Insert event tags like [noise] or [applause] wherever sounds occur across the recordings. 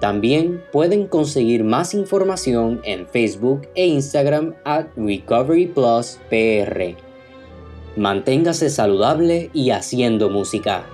También pueden conseguir más información en Facebook e Instagram at Recovery Plus PR. Manténgase saludable y haciendo música.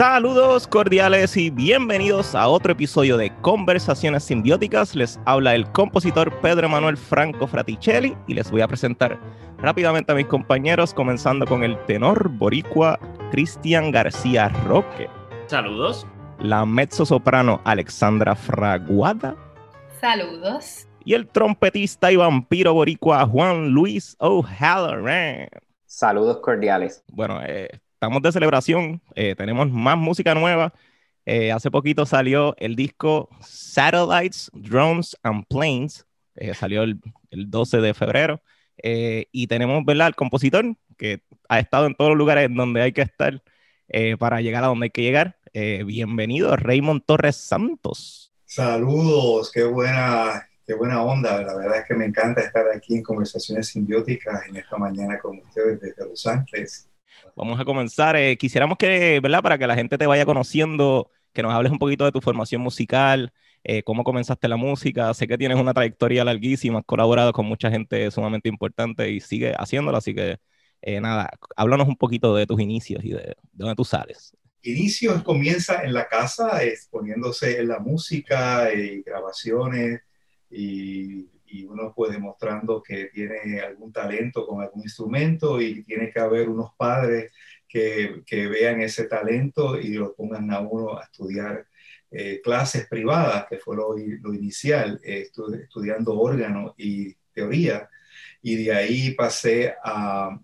Saludos cordiales y bienvenidos a otro episodio de Conversaciones Simbióticas. Les habla el compositor Pedro Manuel Franco Fraticelli y les voy a presentar rápidamente a mis compañeros, comenzando con el tenor boricua Cristian García Roque. Saludos. La mezzo soprano Alexandra Fraguada. Saludos. Y el trompetista y vampiro boricua Juan Luis O'Halloran. Saludos cordiales. Bueno, eh, estamos de celebración, eh, tenemos más música nueva. Eh, hace poquito salió el disco Satellites, Drones and Planes, eh, salió el, 12 de febrero. y tenemos, ¿verdad? El compositor que ha estado en todos los lugares donde hay que estar para llegar a donde hay que llegar. bienvenido, Raymond Torres Santos. Saludos, qué buena, qué buena onda. La verdad es que me encanta estar aquí en Conversaciones Simbióticas en esta mañana con ustedes desde Los Ángeles. Vamos a comenzar. Eh, quisiéramos que, ¿verdad? Para que la gente te vaya conociendo, que nos hables un poquito de tu formación musical, eh, cómo comenzaste la música. Sé que tienes una trayectoria larguísima, has colaborado con mucha gente sumamente importante y sigue haciéndolo, así que eh, nada, háblanos un poquito de tus inicios y de, de dónde tú sales. Inicios comienza en la casa, exponiéndose en la música y grabaciones y y uno puede demostrando que tiene algún talento con algún instrumento y tiene que haber unos padres que, que vean ese talento y lo pongan a uno a estudiar eh, clases privadas, que fue lo, lo inicial, eh, estudiando órgano y teoría. Y de ahí pasé a,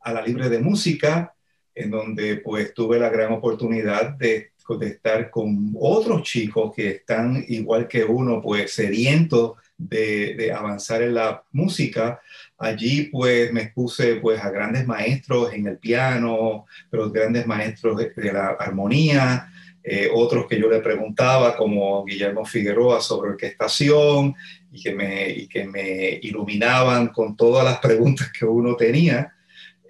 a, la libre de música, en donde pues tuve la gran oportunidad de, de estar con otros chicos que están igual que uno, pues sedientos de, avanzar en la música. Allí pues me expuse pues a grandes maestros en el piano, pero grandes maestros de, la armonía eh, otros que yo le preguntaba, como Guillermo Figueroa sobre orquestación, y que, me, y que me iluminaban con todas las preguntas que uno tenía.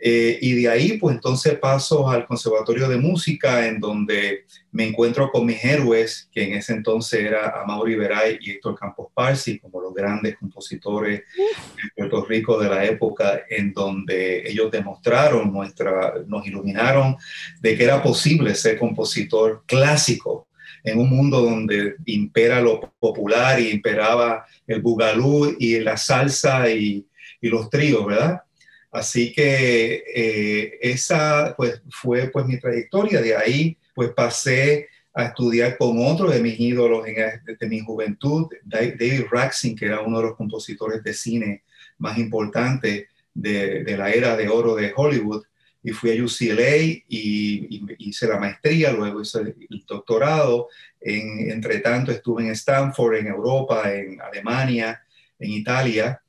Eh, y de ahí, pues entonces paso al Conservatorio de Música, en donde me encuentro con mis héroes, que en ese entonces era Amaury Veray y Héctor Campos Parsi, como los grandes compositores de Puerto Rico de la época, en donde ellos demostraron, nuestra, nos iluminaron de que era posible ser compositor clásico en un mundo donde impera lo popular y imperaba el bugalú y la salsa y, y los tríos, ¿verdad? Así que eh, esa pues, fue pues, mi trayectoria. De ahí pues pasé a estudiar con otro de mis ídolos en, de mi juventud, David Raxin, que era uno de los compositores de cine más importantes de, de la era de oro de Hollywood. Y fui a UCLA y, hice la maestría, luego hice el doctorado. En, entre tanto, estuve en Stanford, en Europa, en Alemania, en Italia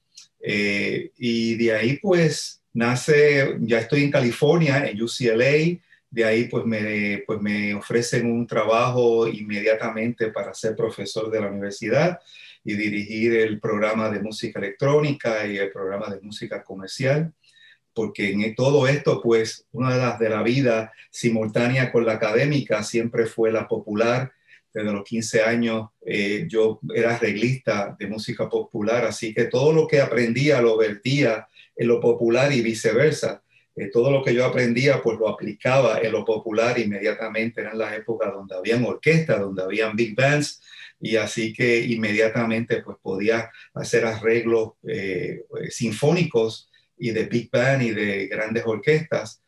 eh, y de ahí pues nace, ya estoy en California, en UCLA, de ahí pues me, pues me ofrecen un trabajo inmediatamente para ser profesor de la universidad y dirigir el programa de música electrónica y el programa de música comercial, porque en todo esto pues una de las de la vida simultánea con la académica siempre fue la popular desde los 15 años eh, yo era reglista de música popular, así que todo lo que aprendía lo vertía en lo popular y viceversa. Eh, todo lo que yo aprendía pues lo aplicaba en lo popular inmediatamente. Eran las épocas donde habían orquestas, donde habían big bands y así que inmediatamente pues podía hacer arreglos eh, sinfónicos y de big band y de grandes orquestas.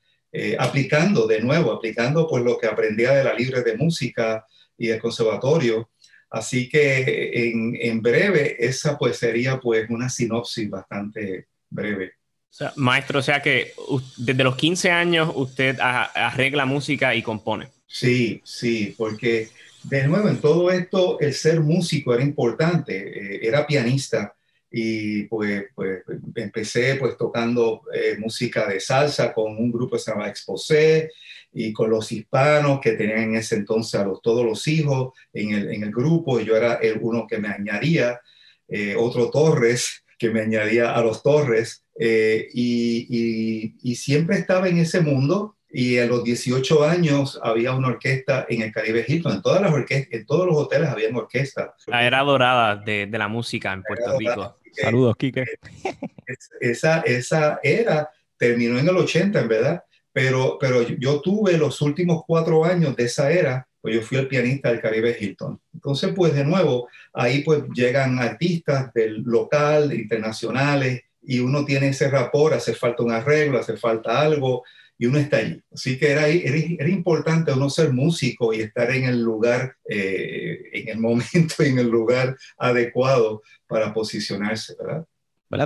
aplicando de nuevo, aplicando pues lo que aprendía de la libre de música, y el conservatorio. Así que en, en, breve, esa pues sería pues una sinopsis bastante breve. O sea, maestro, o sea que desde los 15 años usted arregla música y compone. Sí, sí, porque de nuevo en todo esto el ser músico era importante, eh, era pianista y pues, pues empecé pues tocando eh, música de salsa con un grupo que se llama Exposé y con los hispanos que tenían en ese entonces a los, todos los hijos en el, en el grupo, y yo era el uno que me añadía, eh, otro Torres que me añadía a los Torres, eh, y, y, y, siempre estaba en ese mundo. Y a los 18 años había una orquesta en el Caribe Hilton. En todas las orquestas, en todos los hoteles había orquesta. La era dorada de, de la música en Puerto Rico. Saludos, Quique. Esa, esa era terminó en el 80, en verdad pero, pero yo tuve los últimos cuatro años de esa era, pues yo fui el pianista del Caribe Hilton. Entonces, pues de nuevo, ahí pues llegan artistas del local, internacionales, y uno tiene ese rapor, hace falta un arreglo, hace falta algo, y uno está allí. Así que era, era, importante uno ser músico y estar en el lugar, eh, en el momento, en el lugar adecuado para posicionarse, ¿verdad?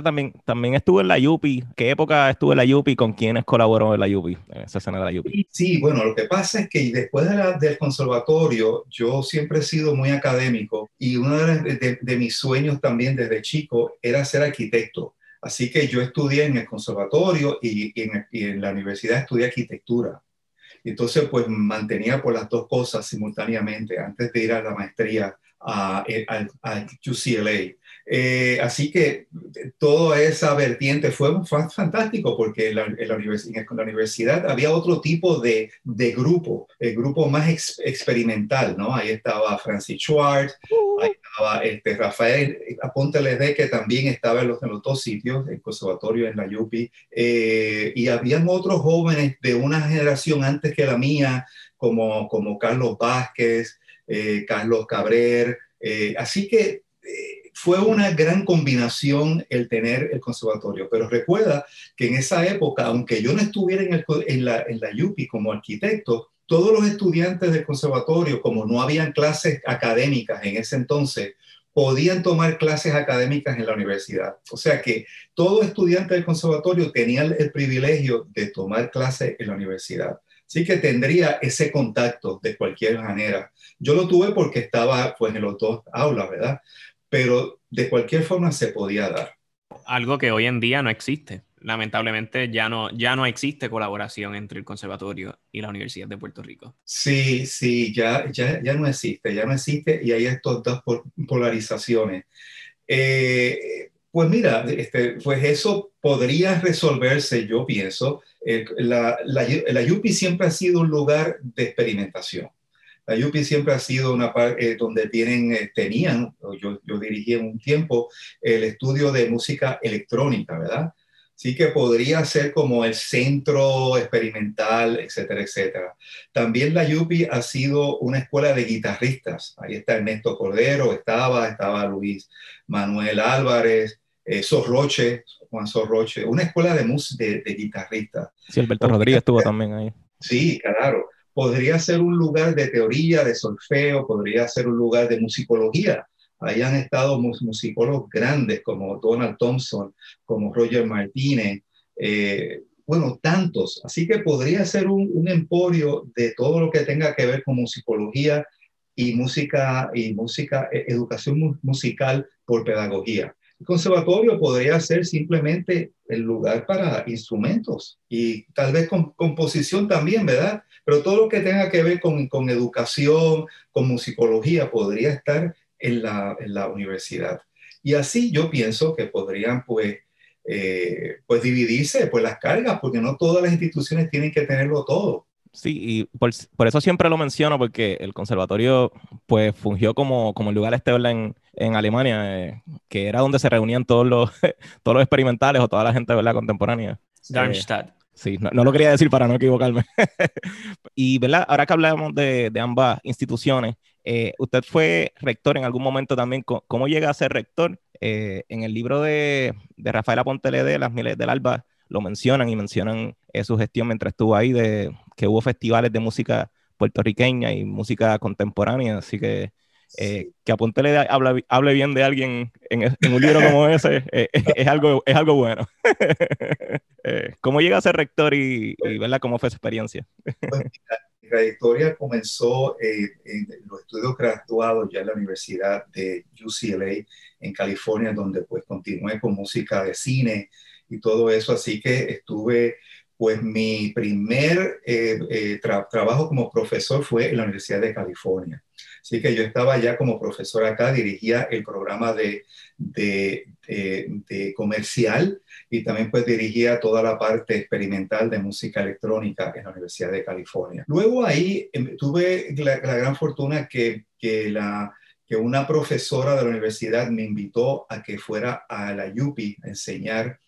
También, también estuvo en la Yupi. ¿Qué época estuvo en la Yupi? ¿Con quiénes colaboró en la Yupi? En esa escena de la Yupi. Sí, bueno, lo que pasa es que después del conservatorio, yo siempre he sido muy académico y uno de, de, mis sueños también desde chico era ser arquitecto. Así que yo estudié en el conservatorio y, en, y en, la universidad estudié arquitectura. Entonces, pues mantenía por las dos cosas simultáneamente antes de ir a la maestría a, a, a UCLA. Eh, así que toda esa vertiente fue, fantástico porque en la, en la, universidad, había otro tipo de, de grupo, el grupo más experimental, ¿no? Ahí estaba Francis Schwartz, uh. ahí estaba este, Rafael Aponte de que también estaba en los, en los, dos sitios, el conservatorio en la UPI, eh, y habían otros jóvenes de una generación antes que la mía, como, como Carlos Vázquez, eh, Carlos Cabrer, así que fue una gran combinación el tener el conservatorio, pero recuerda que en esa época, aunque yo no estuviera en, la, en como arquitecto, todos los estudiantes del conservatorio, como no habían clases académicas en ese entonces, podían tomar clases académicas en la universidad. O sea que todo estudiante del conservatorio tenía el privilegio de tomar clases en la universidad. Así que tendría ese contacto de cualquier manera. Yo lo tuve porque estaba pues, en los dos aulas, ¿verdad? Pero de cualquier forma se podía dar. Algo que hoy en día no existe. lamentablemente ya no, ya no existe colaboración entre el conservatorio y la Universidad de Puerto Rico. Sí, sí, ya, ya, ya no existe, ya no existe y hay estas dos polarizaciones. Eh, pues mira, este, pues eso podría resolverse, yo pienso. la, la, la UPI siempre ha sido un lugar de experimentación. La UPI siempre ha sido una parte eh, donde tienen, eh, tenían, yo, yo dirigí en un tiempo, el estudio de música electrónica, ¿verdad? sí que podría ser como el centro experimental, etcétera, etcétera. También la Yupi ha sido una escuela de guitarristas. Ahí está Ernesto Cordero, estaba, estaba Luis Manuel Álvarez, eh, Sorroche, Juan Sorroche, una escuela de, de, de guitarristas. Sí, Alberto Rodríguez estuvo también ahí. Sí, claro. Podría ser un lugar de teoría, de solfeo, podría ser un lugar de musicología Ahí han estado musicólogos grandes como Donald Thompson, como Roger Martínez, eh, bueno, tantos. Así que podría ser un, emporio de todo lo que tenga que ver con musicología y música, y música, e, educación musical por pedagogía. El conservatorio podría ser simplemente el lugar para instrumentos y tal vez con composición también, ¿verdad? Pero todo lo que tenga que ver con, con educación, con musicología, podría estar en la, en la universidad. Y así yo pienso que podrían pues, eh, pues dividirse pues, las cargas, porque no todas las instituciones tienen que tenerlo todo. Sí, y por, por, eso siempre lo menciono, porque el conservatorio pues fungió como, como el lugar estable en, en Alemania, eh, que era donde se reunían todos los, [laughs] todos los experimentales o toda la gente ¿verdad? contemporánea. Darmstadt. Sí, no, no, lo quería decir para no equivocarme. [laughs] y, ¿verdad? Ahora que hablamos de, de ambas instituciones, eh, usted fue rector en algún momento también. ¿Cómo llega a ser rector? Eh, en el libro de, de Rafael Aponte Las Miles del Alba, lo mencionan y mencionan eh, su gestión mientras estuvo ahí, de que hubo festivales de música puertorriqueña y música contemporánea. Así que eh, que Apontele hable, hable, bien de alguien en, un libro como ese [laughs] eh, es, algo, es algo bueno. [laughs] eh, ¿Cómo llega a ser rector y, y ¿verdad? cómo fue esa experiencia? Pues, [laughs] mi trayectoria comenzó eh, en los estudios graduados ya en la Universidad de UCLA en California, donde pues continué con música de cine y todo eso, así que estuve pues mi primer eh, eh, trabajo como profesor fue en la Universidad de California. Así que yo estaba ya como profesor acá, dirigía el programa de, de, comercial y también pues dirigía toda la parte experimental de música electrónica en la Universidad de California. Luego ahí em, tuve la, la, gran fortuna que, que, la, que una profesora de la universidad me invitó a que fuera a la UPI a enseñar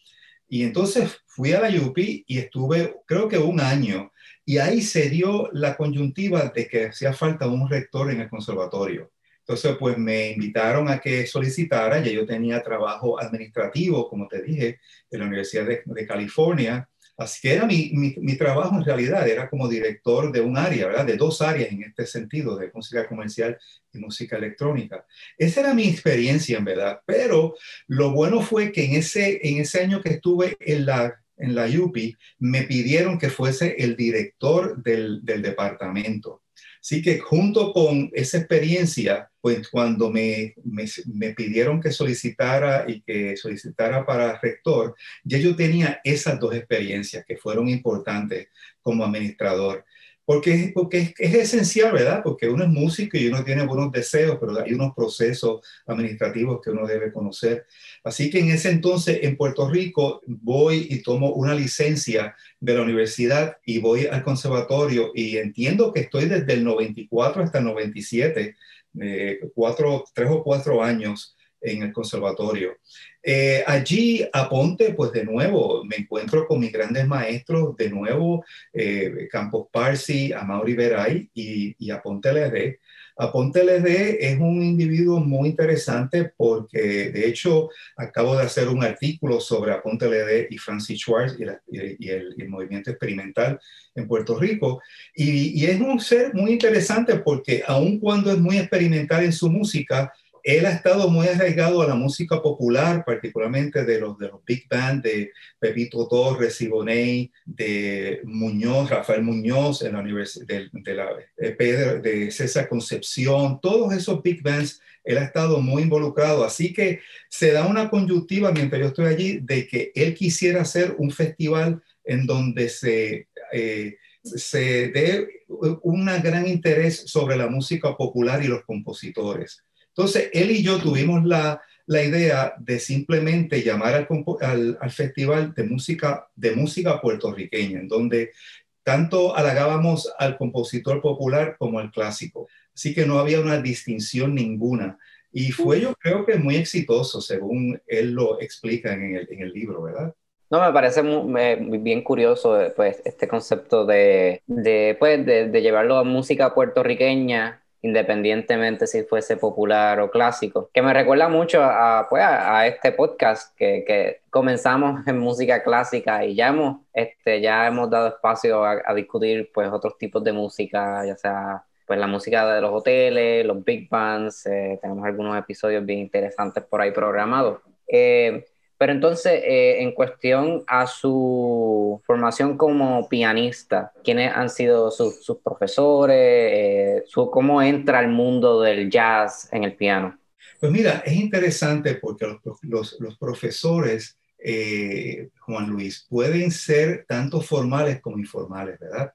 y entonces fui a la UPI y estuve, creo que un año, y ahí se dio la coyuntiva de que hacía falta un rector en el conservatorio. Entonces, pues me invitaron a que solicitara, ya yo tenía trabajo administrativo, como te dije, en la Universidad de, California, Así que era mi, mi, trabajo en realidad, era como director de un área, ¿verdad? De dos áreas en este sentido, de música comercial y música electrónica. Esa era mi experiencia, en verdad. Pero lo bueno fue que en ese, en ese año que estuve en la, en la UPI, me pidieron que fuese el director del, del departamento. Así que junto con esa experiencia, pues cuando me, me, pidieron que solicitara y que solicitara para rector, ya yo tenía esas dos experiencias que fueron importantes como administrador. Porque, porque es, esencial, ¿verdad? Porque uno es músico y uno tiene buenos deseos, pero hay unos procesos administrativos que uno debe conocer. Así que en ese entonces en Puerto Rico voy y tomo una licencia de la universidad y voy al conservatorio y entiendo que estoy desde el 94 hasta el 97, eh, cuatro, tres o cuatro años en el conservatorio. Eh, allí a Ponte, pues de nuevo, me encuentro con mis grandes maestros, de nuevo, eh, Campos Parsi, Amaury Veray y, y Aponte Ledé. Aponte Ledé es un individuo muy interesante porque, de hecho, acabo de hacer un artículo sobre Aponte Ledé y Francis Schwartz y, el, movimiento experimental en Puerto Rico. Y es un ser muy interesante porque, aun cuando es muy experimental en su música, él ha estado muy arraigado a la música popular, particularmente de los, de los big band de Pepito Torres, Siboney, de Muñoz, Rafael Muñoz en la de, de, la, de César Concepción, todos esos big bands él ha estado muy involucrado, así que se da una conjuntiva mientras yo estoy allí de que él quisiera hacer un festival en donde se, eh, se dé un gran interés sobre la música popular y los compositores. Entonces, él y yo tuvimos la, la idea de simplemente llamar al, al, festival de música, de música puertorriqueña, en donde tanto halagábamos al compositor popular como al clásico. Así que no había una distinción ninguna. Y fue yo creo que muy exitoso, según él lo explica en el, en el libro, ¿verdad? No, me parece muy, bien curioso pues, este concepto de, de, pues, de llevarlo a música puertorriqueña independientemente si fuese popular o clásico, que me recuerda mucho a, pues, a, este podcast que, que, comenzamos [laughs] en música clásica y ya hemos, este, ya hemos dado espacio a, a, discutir pues, otros tipos de música, ya sea pues, la música de los hoteles, los big bands, eh, tenemos algunos episodios bien interesantes por ahí programados. Eh, pero entonces, eh, en cuestión a su formación como pianista, ¿quiénes han sido sus, profesores? Eh, su, ¿Cómo entra al mundo del jazz en el piano? Pues mira, es interesante porque los, los, profesores, eh, Juan Luis, pueden ser tanto formales como informales, ¿verdad?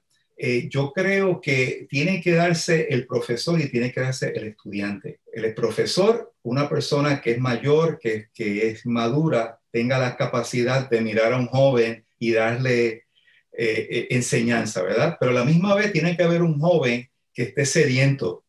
Yo creo que tiene que darse el profesor y tiene que darse el estudiante. El profesor, una persona que es mayor, que, que es madura, tenga la capacidad de mirar a un joven y darle eh, eh, enseñanza, ¿verdad? Pero a la misma vez tiene que haber un joven que esté sediento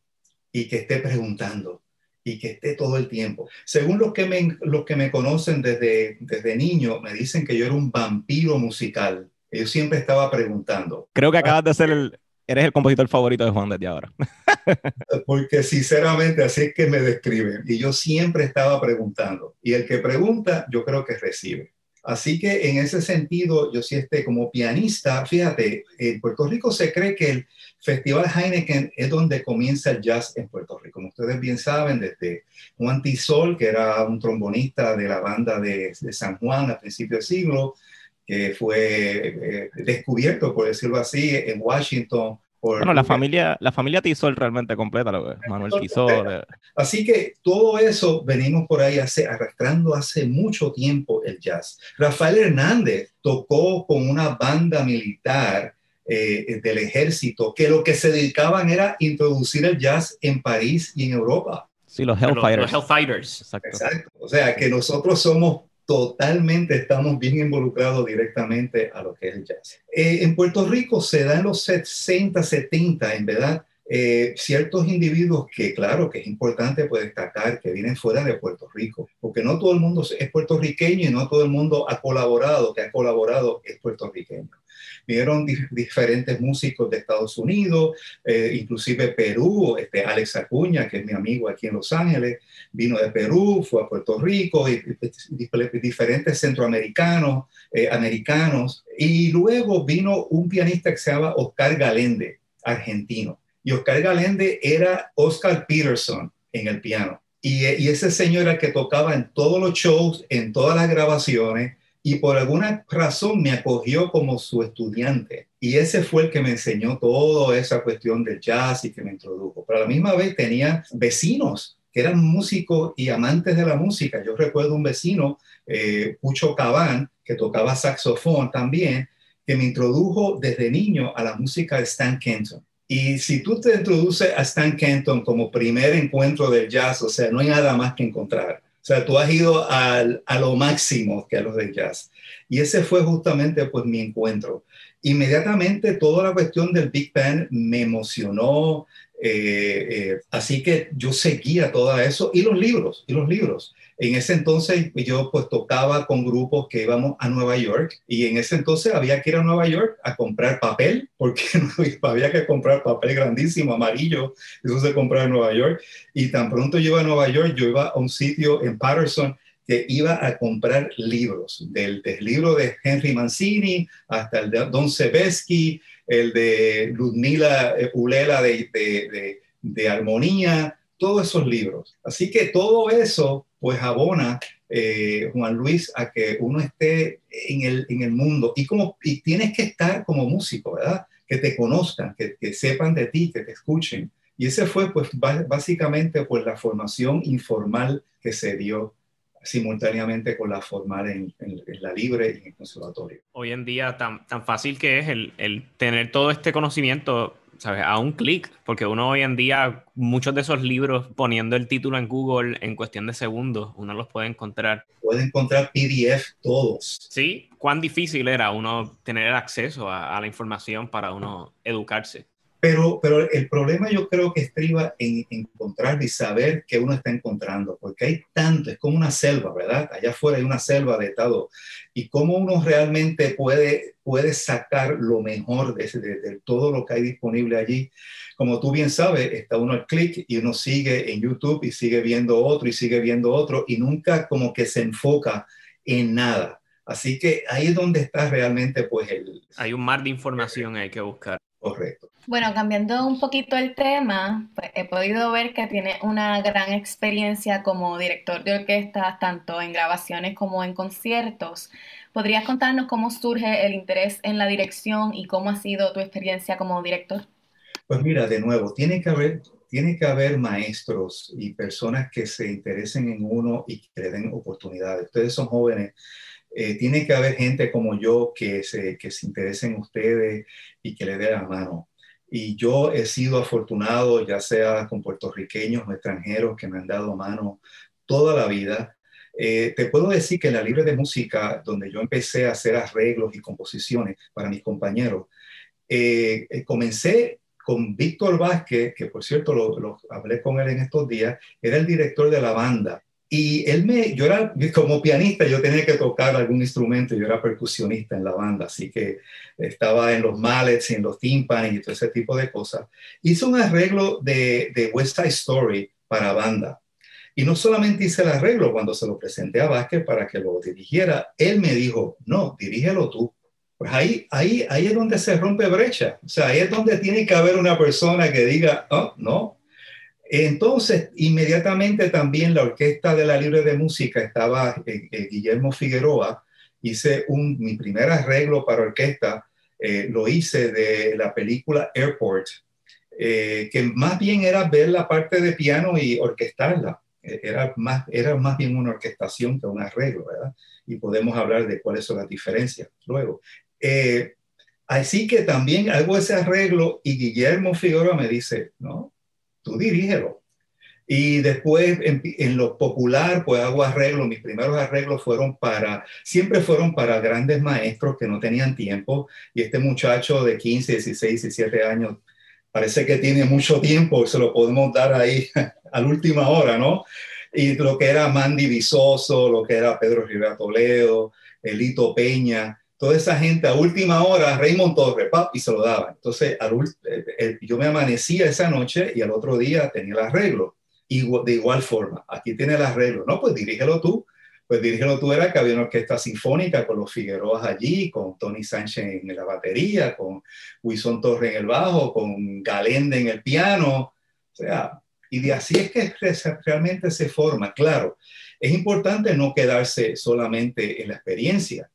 y que esté preguntando y que esté todo el tiempo. Según los que me, los que me conocen desde, desde niño, me dicen que yo era un vampiro musical. Yo siempre estaba preguntando. Creo que acabas de ser el, eres el compositor favorito de Juan desde ahora. [laughs] Porque sinceramente así es que me describen. Y yo siempre estaba preguntando. Y el que pregunta, yo creo que recibe. Así que en ese sentido, yo sí esté como pianista, fíjate, en Puerto Rico se cree que el Festival Heineken es donde comienza el jazz en Puerto Rico. Como ustedes bien saben, desde Juan Tisol, que era un trombonista de la banda de, de San Juan a principios del siglo, que fue eh, descubierto, por decirlo así, en Washington. bueno, la familia, la familia Tisol realmente completa, lo que Manuel Tisol. Eh. Así que todo eso venimos por ahí hace, arrastrando hace mucho tiempo el jazz. Rafael Hernández tocó con una banda militar eh, del ejército que lo que se dedicaban era introducir el jazz en París y en Europa. Sí, los Hellfighters. Los, Hellfighters. Exacto. Exacto. O sea, que nosotros somos totalmente estamos bien involucrados directamente a lo que es el jazz. Eh, en Puerto Rico se da en los 60, 70, en verdad, eh, ciertos individuos que, claro, que es importante pues, destacar que vienen fuera de Puerto Rico, porque no todo el mundo es puertorriqueño y no todo el mundo ha colaborado, que ha colaborado es puertorriqueño vinieron diferentes músicos de Estados Unidos, eh, inclusive Perú, este Alex Acuña, que es mi amigo aquí en Los Ángeles, vino de Perú, fue a Puerto Rico, y, diferentes centroamericanos, eh, americanos, y luego vino un pianista que se llama Oscar Galende, argentino, y Oscar Galende era Oscar Peterson en el piano. Y, y, ese señor era el que tocaba en todos los shows, en todas las grabaciones, y por alguna razón me acogió como su estudiante. Y ese fue el que me enseñó toda esa cuestión del jazz y que me introdujo. Pero a la misma vez tenía vecinos que eran músicos y amantes de la música. Yo recuerdo un vecino, eh, Pucho Cabán, que tocaba saxofón también, que me introdujo desde niño a la música de Stan Kenton. Y si tú te introduces a Stan Kenton como primer encuentro del jazz, o sea, no hay nada más que encontrar. Sea, tú has ido al, a lo máximo que a los de jazz. Y ese fue justamente pues mi encuentro. Inmediatamente toda la cuestión del Big Band me emocionó, eh, eh, así que yo seguía todo eso y los libros, y los libros. En ese entonces yo pues tocaba con grupos que íbamos a Nueva York y en ese entonces había que ir a Nueva York a comprar papel porque [laughs] había que comprar papel grandísimo, amarillo, eso se compraba en Nueva York y tan pronto yo iba a Nueva York, yo iba a un sitio en Patterson que iba a comprar libros, del, libro de Henry Mancini hasta el de Don Sebesky, el de Ludmila eh, Ulela de, de, de Armonía, todos esos libros. Así que todo eso pues abona, eh, Juan Luis, a que uno esté en el, en el mundo y, como, tienes que estar como músico, ¿verdad? Que te conozcan, que, sepan de ti, que te escuchen. Y ese fue pues básicamente pues la formación informal que se dio simultáneamente con la formal en, la libre y en el conservatorio. Hoy en día tan, tan fácil que es el, el tener todo este conocimiento ¿sabes? A un clic, porque uno hoy en día, muchos de esos libros, poniendo el título en Google en cuestión de segundos, uno los puede encontrar. Puede encontrar PDF todos. Sí, cuán difícil era uno tener acceso a la información para uno educarse. Pero, pero el problema yo creo que estriba en encontrar y saber qué uno está encontrando, porque hay tanto, es como una selva, ¿verdad? Allá afuera hay una selva de todo. Y cómo uno realmente puede, puede sacar lo mejor de, de, todo lo que hay disponible allí. Como tú bien sabes, está uno al clic y uno sigue en YouTube y sigue viendo otro y sigue viendo otro y nunca como que se enfoca en nada. Así que ahí es donde está realmente pues el... Hay un mar de información hay que buscar. Correcto. Bueno, cambiando un poquito el tema, pues, he podido ver que tiene una gran experiencia como director de orquesta, tanto en grabaciones como en conciertos. ¿Podrías contarnos cómo surge el interés en la dirección y cómo ha sido tu experiencia como director? Pues mira, de nuevo, tiene que haber, tiene que haber maestros y personas que se interesen en uno y que le den oportunidades. Ustedes son jóvenes eh, tiene que haber gente como yo que se, que se interese en ustedes y que le dé la mano. Y yo he sido afortunado, ya sea con puertorriqueños o extranjeros que me han dado mano toda la vida. Eh, te puedo decir que en la Libre de Música, donde yo empecé a hacer arreglos y composiciones para mis compañeros, eh, eh, comencé con Víctor Vázquez, que por cierto lo, hablé con él en estos días, era el director de la banda. Y él me, yo era, como pianista, yo tenía que tocar algún instrumento, yo era percusionista en la banda, así que estaba en los mallets y en los timpanis y todo ese tipo de cosas. Hice un arreglo de, de West Side Story para banda. Y no solamente hice el arreglo, cuando se lo presenté a Vázquez para que lo dirigiera, él me dijo, no, dirígelo tú. Pues ahí, ahí, ahí es donde se rompe brecha. O sea, ahí es donde tiene que haber una persona que diga, oh, no, entonces, inmediatamente también la Orquesta de la Libre de Música estaba eh, eh, Guillermo Figueroa. Hice un, mi primer arreglo para orquesta, eh, lo hice de la película Airport, que más bien era ver la parte de piano y orquestarla. Era más, era más bien una orquestación que un arreglo, ¿verdad? Y podemos hablar de cuáles son las diferencias luego. así que también hago ese arreglo y Guillermo Figueroa me dice, no, tú dirígelo. Y después en, lo popular, pues hago arreglos. Mis primeros arreglos fueron para, siempre fueron para grandes maestros que no tenían tiempo. Y este muchacho de 15, 16, 17 años, parece que tiene mucho tiempo, se lo podemos dar ahí [laughs] a última hora, ¿no? Y lo que era Mandy Visoso, lo que era Pedro Rivera Toledo, Elito Peña, toda esa gente a última hora, Raymond Torres, pap, y se lo daba. Entonces, yo me amanecía esa noche y al otro día tenía el arreglo. Y de igual forma, aquí tiene el arreglo. No, pues dirígelo tú. Pues dirígelo tú era que había una orquesta sinfónica con los Figueroas allí, con Tony Sánchez en la batería, con Wilson Torres en el bajo, con Galende en el piano. O sea, y de así es que realmente se forma. Claro, es importante no quedarse solamente en la experiencia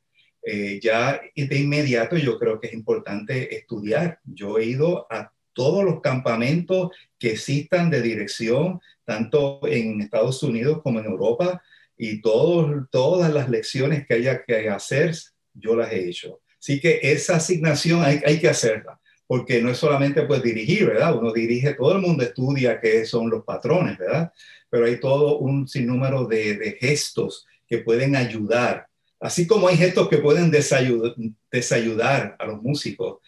eh, ya de inmediato yo creo que es importante estudiar. Yo he ido a todos los campamentos que existan de dirección, tanto en Estados Unidos como en Europa, y todas las lecciones que haya que hacer, yo las he hecho. Así que esa asignación hay, hay que hacerla, porque no es solamente pues dirigir, ¿verdad? Uno dirige, todo el mundo estudia qué son los patrones, ¿verdad? Pero hay todo un sinnúmero de, de gestos que pueden ayudar Así como hay gestos que pueden desayudar, a los músicos,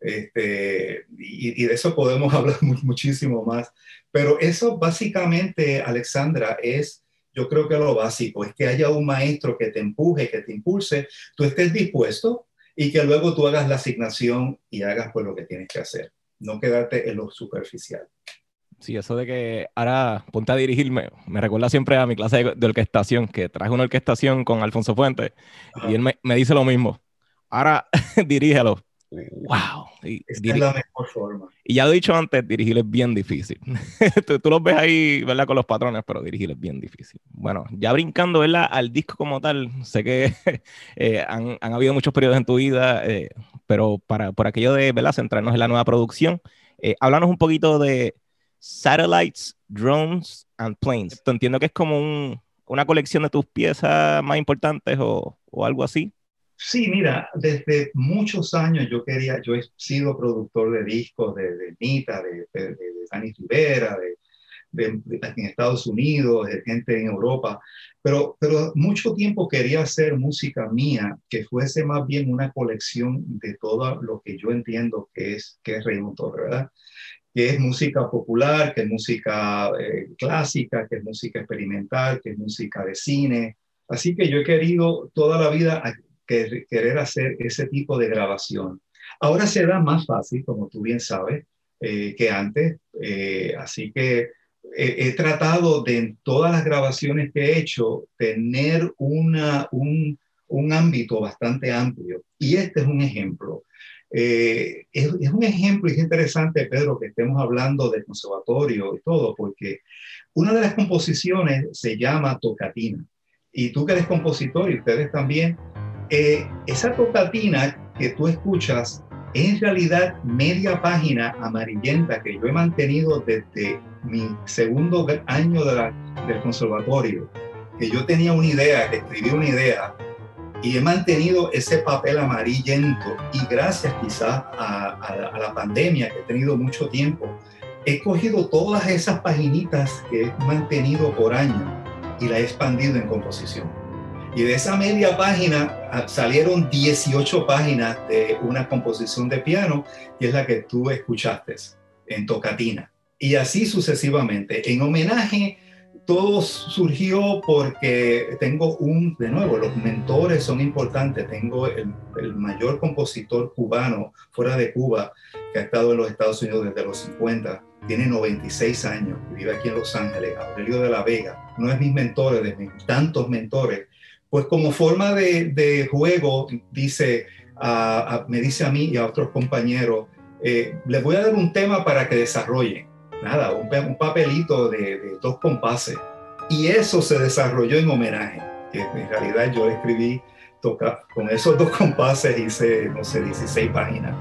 este, y, de eso podemos [laughs] hablar muchísimo más. Pero eso básicamente, Alexandra, es, yo creo que lo básico, es que haya un maestro que te empuje, que te impulse, tú estés dispuesto y que luego tú hagas la asignación y hagas pues lo que tienes que hacer, no quedarte en lo superficial. Sí, eso de que ahora ponte a dirigirme, me recuerda siempre a mi clase de, orquestación, que traje una orquestación con Alfonso Fuentes y él me, dice lo mismo. Ahora [laughs] dirígelo. ¡Wow! Y, es la mejor forma. Y ya lo he dicho antes, dirigir es bien difícil. [laughs] tú, tú, los ves ahí, ¿verdad? Con los patrones, pero dirigir es bien difícil. Bueno, ya brincando, ¿verdad? Al disco como tal, sé que [laughs] eh, han, han, habido muchos periodos en tu vida, eh, pero para, por aquello de, ¿verdad? Centrarnos en la nueva producción, eh, háblanos un poquito de Satellites, Drones and Planes. Entiendo que es como una colección de tus piezas más importantes o, algo así. Sí, mira, desde muchos años yo quería, yo he sido productor de discos de, de Nita, de, de, de Dani Rivera, de, en Estados Unidos, de gente en Europa, pero, pero mucho tiempo quería hacer música mía que fuese más bien una colección de todo lo que yo entiendo que es, que es Raymond ¿verdad? Que es música popular, que es música eh, clásica, que es música experimental, que es música de cine. Así que yo he querido toda la vida querer hacer ese tipo de grabación. Ahora será más fácil, como tú bien sabes, eh, que antes. Eh, así que he, tratado de en todas las grabaciones que he hecho tener una, un, un ámbito bastante amplio. Y este es un ejemplo. Eh, es, es, un ejemplo y es interesante, Pedro, que estemos hablando del conservatorio y todo, porque una de las composiciones se llama tocatina. Y tú que eres compositor y ustedes también, eh, esa tocatina que tú escuchas en realidad media página amarillenta que yo he mantenido desde mi segundo año del conservatorio, que yo tenía una idea, que escribí una idea, y he mantenido ese papel amarillento y gracias quizás a, la pandemia que he tenido mucho tiempo, he cogido todas esas paginitas que he mantenido por año y la he expandido en composición. Y de esa media página ah, salieron 18 páginas de una composición de piano, que es la que tú escuchaste en Tocatina. Y así sucesivamente. En homenaje, todo surgió porque tengo un, de nuevo, los mentores son importantes. Tengo el, mayor compositor cubano fuera de Cuba que ha estado en los Estados Unidos desde los 50 tiene 96 años y vive aquí en Los Ángeles, Aurelio de la Vega. No es mis mentores, de mis tantos mentores, pues como forma de, juego, dice, me dice a mí y a otros compañeros, eh, les voy a dar un tema para que desarrollen. Nada, un, papelito de, dos compases. Y eso se desarrolló en homenaje, en realidad yo escribí, toca, con esos dos compases hice, no sé, 16 páginas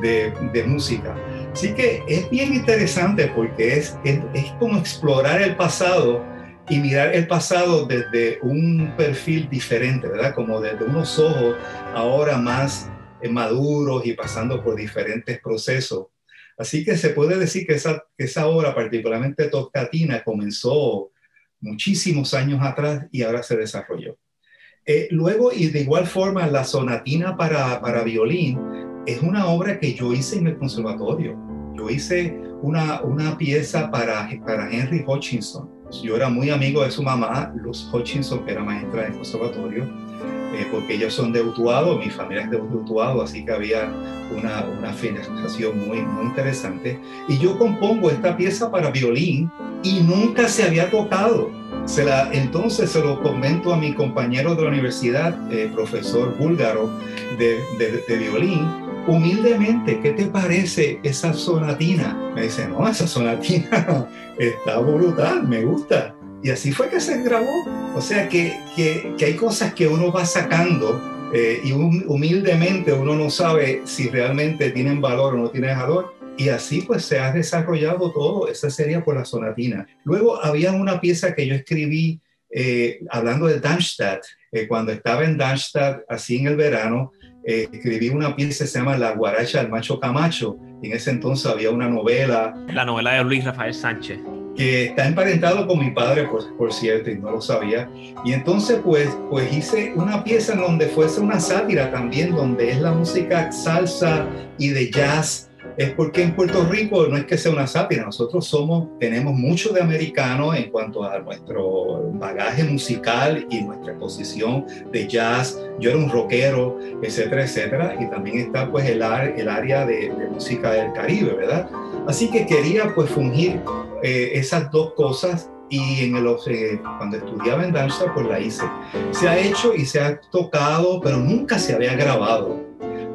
de, música. Así que es bien interesante porque es, es, es como explorar el pasado y mirar el pasado desde un perfil diferente, ¿verdad? Como desde unos ojos ahora más eh, maduros y pasando por diferentes procesos. Así que se puede decir que esa, esa obra, particularmente Toscatina, comenzó muchísimos años atrás y ahora se desarrolló. Eh, luego, y de igual forma, la sonatina para, para violín es una obra que yo hice en el conservatorio. Yo hice una, una pieza para, para Henry Hutchinson yo era muy amigo de su mamá, Luz Hutchinson, que era maestra del conservatorio, eh, porque ellos son de Utuado, mi familia es de Utuado, así que había una, una financiación muy, muy interesante. Y yo compongo esta pieza para violín y nunca se había tocado. Se la, entonces se lo comento a mi compañero de la universidad, eh, profesor búlgaro de, de, de violín, humildemente, ¿qué te parece esa sonatina? Me dice, no, esa sonatina [laughs] está brutal, me gusta. Y así fue que se grabó. O sea que, que, que hay cosas que uno va sacando eh, y humildemente uno no sabe si realmente tienen valor o no tienen valor. Y así pues se ha desarrollado todo. Esa sería por la sonatina. Luego había una pieza que yo escribí eh, hablando de Darmstadt. Eh, cuando estaba en Darmstadt, así en el verano, eh, escribí una pieza que se llama La guaracha del macho Camacho. Y en ese entonces había una novela. La novela de Luis Rafael Sánchez. Que está emparentado con mi padre, por, cierto, y no lo sabía. Y entonces, pues, pues hice una pieza en donde fuese una sátira también, donde es la música salsa y de jazz es porque en Puerto Rico no es que sea una sátira, nosotros somos, tenemos mucho de americano en cuanto a nuestro bagaje musical y nuestra posición de jazz. Yo era un rockero, etcétera, etcétera, y también está pues el, el área de, música del Caribe, ¿verdad? Así que quería pues fungir eh, esas dos cosas y en el, eh, cuando estudiaba en danza pues la hice. Se ha hecho y se ha tocado, pero nunca se había grabado.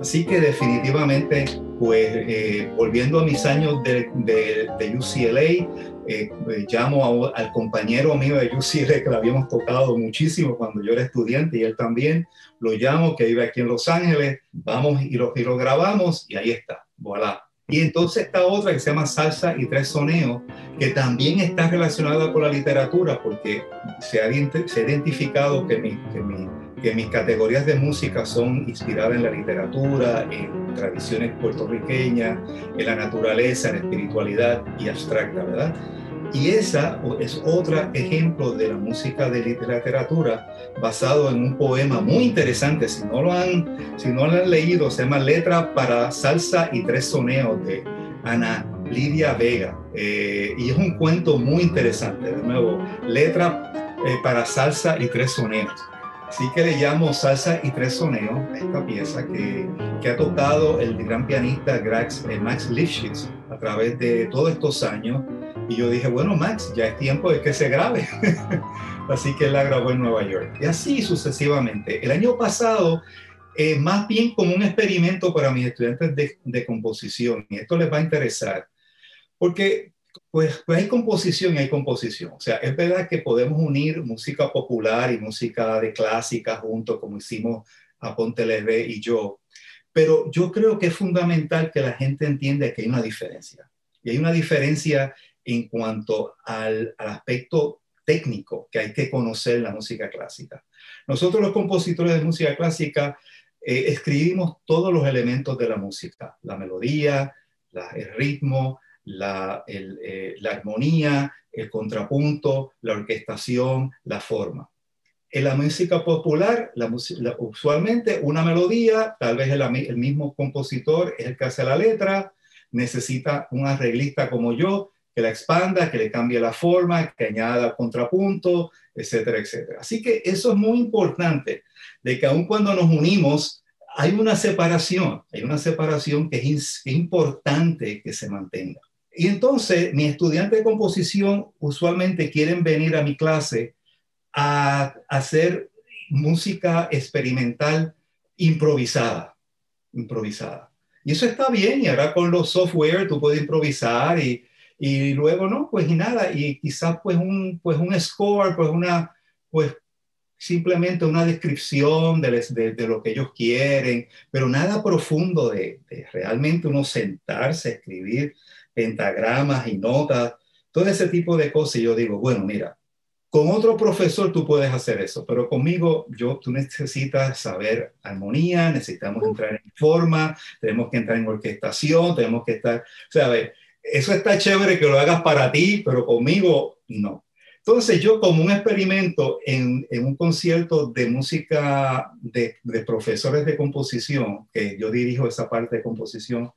Así que definitivamente pues eh, volviendo a mis años de, de, UCLA, eh, eh, llamo al compañero mío de UCLA que lo habíamos tocado muchísimo cuando yo era estudiante y él también, lo llamo que vive aquí en Los Ángeles, vamos y lo, y lo grabamos y ahí está, voilà. Y entonces está otra que se llama Salsa y Tres Soneos, que también está relacionada con la literatura, porque se ha, se ha identificado que, mi, que, mi, que, mis categorías de música son inspiradas en la literatura, en tradiciones puertorriqueñas, en la naturaleza, en espiritualidad y abstracta, ¿verdad? Y esa es otro ejemplo de la música de literatura basado en un poema muy interesante. Si no lo han, si no lo han leído, se llama Letra para Salsa y Tres Soneos de Ana Lidia Vega. Eh, y es un cuento muy interesante. De nuevo, Letra eh, para Salsa y Tres Soneos. Así que le llamo Salsa y Tres Soneos esta pieza que, que ha tocado el gran pianista eh, Max Lifshitz a través de todos estos años y yo dije, bueno, Max, ya es tiempo de que se grabe. [laughs] así que él la grabó en Nueva York. Y así sucesivamente. El año pasado, eh, más bien como un experimento para mis estudiantes de, de, composición, y esto les va a interesar, porque pues, pues, hay composición y hay composición. O sea, es verdad que podemos unir música popular y música de clásica juntos, como hicimos a Ponte y yo, pero yo creo que es fundamental que la gente entienda que hay una diferencia. Y hay una diferencia en cuanto al, aspecto técnico que hay que conocer la música clásica. Nosotros los compositores de música clásica eh, escribimos todos los elementos de la música, la melodía, el ritmo, la, eh, la, armonía, el contrapunto, la orquestación, la forma. En la música popular, la, usualmente una melodía, tal vez el mismo compositor es el que hace la letra, necesita un arreglista como yo que la expanda, que le cambie la forma, que añada contrapunto, etcétera, etcétera. Así que eso es muy importante, de que aun cuando nos unimos, hay una separación, hay una separación que es, importante que se mantenga. Y entonces, mi estudiante de composición usualmente quieren venir a mi clase a hacer música experimental improvisada, improvisada. Y eso está bien, y ahora con los software tú puedes improvisar y, y luego no, pues y nada, y quizás pues un, pues un score, pues una, pues simplemente una descripción de, de, lo que ellos quieren, pero nada profundo de, de, realmente uno sentarse, escribir pentagramas y notas, todo ese tipo de cosas. Y yo digo, bueno, mira, con otro profesor tú puedes hacer eso, pero conmigo yo, tú necesitas saber armonía, necesitamos entrar en forma, tenemos que entrar en orquestación, tenemos que estar, o sea, a ver, eso está chévere que lo hagas para ti, pero conmigo no. Entonces yo como un experimento en, un concierto de música de, profesores de composición, que yo dirijo esa parte de composición,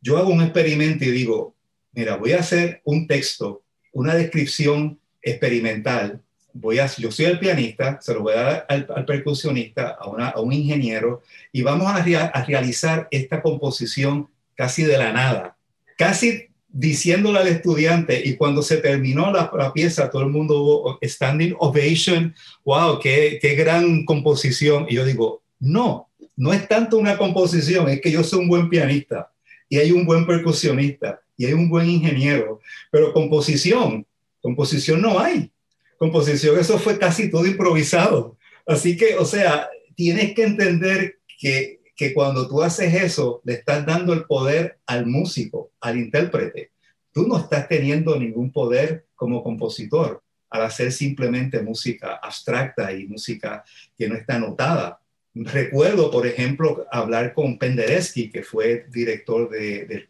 yo hago un experimento y digo, mira, voy a hacer un texto, una descripción experimental. Voy a, yo soy el pianista, se lo voy a dar al, percusionista, a, un ingeniero, y vamos a, a realizar esta composición casi de la nada, casi diciéndole al estudiante y cuando se terminó la, pieza, todo el mundo hubo standing ovation, wow, qué, qué gran composición. Y yo digo, no, no es tanto una composición, es que yo soy un buen pianista y hay un buen percusionista y hay un buen ingeniero, pero composición, composición no hay. Composición, eso fue casi todo improvisado. Así que, o sea, tienes que entender que que cuando tú haces eso, le estás dando el poder al músico, al intérprete. Tú no estás teniendo ningún poder como compositor al hacer simplemente música abstracta y música que no está notada. Recuerdo, por ejemplo, hablar con Penderecki, que fue director de,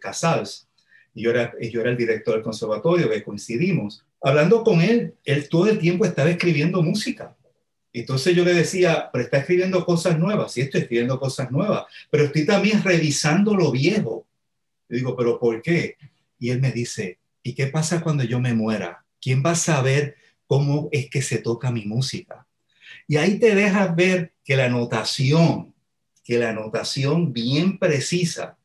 Casals, y yo era, yo era el director del conservatorio, que coincidimos. Hablando con él, él todo el tiempo estaba escribiendo música entonces yo le decía, pero está escribiendo cosas nuevas, sí estoy escribiendo cosas nuevas, pero estoy también revisando lo viejo. Yo digo, pero ¿por qué? Y él me dice, ¿y qué pasa cuando yo me muera? ¿Quién va a saber cómo es que se toca mi música? Y ahí te dejas ver que la notación, que la notación bien precisa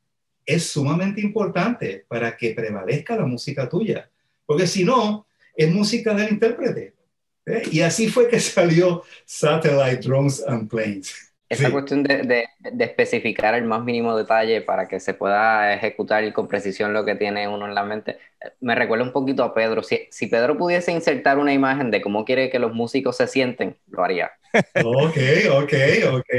es sumamente importante para que prevalezca la música tuya. Porque si no, es música del intérprete. ¿Eh? Y así fue que [laughs] salió Satellite Drones and Planes. Esa cuestión de, de, de, especificar el más mínimo detalle para que se pueda ejecutar con precisión lo que tiene uno en la mente, me recuerda un poquito a Pedro. Si, si Pedro pudiese insertar una imagen de cómo quiere que los músicos se sienten, lo haría. [laughs] Ok, ok, ok,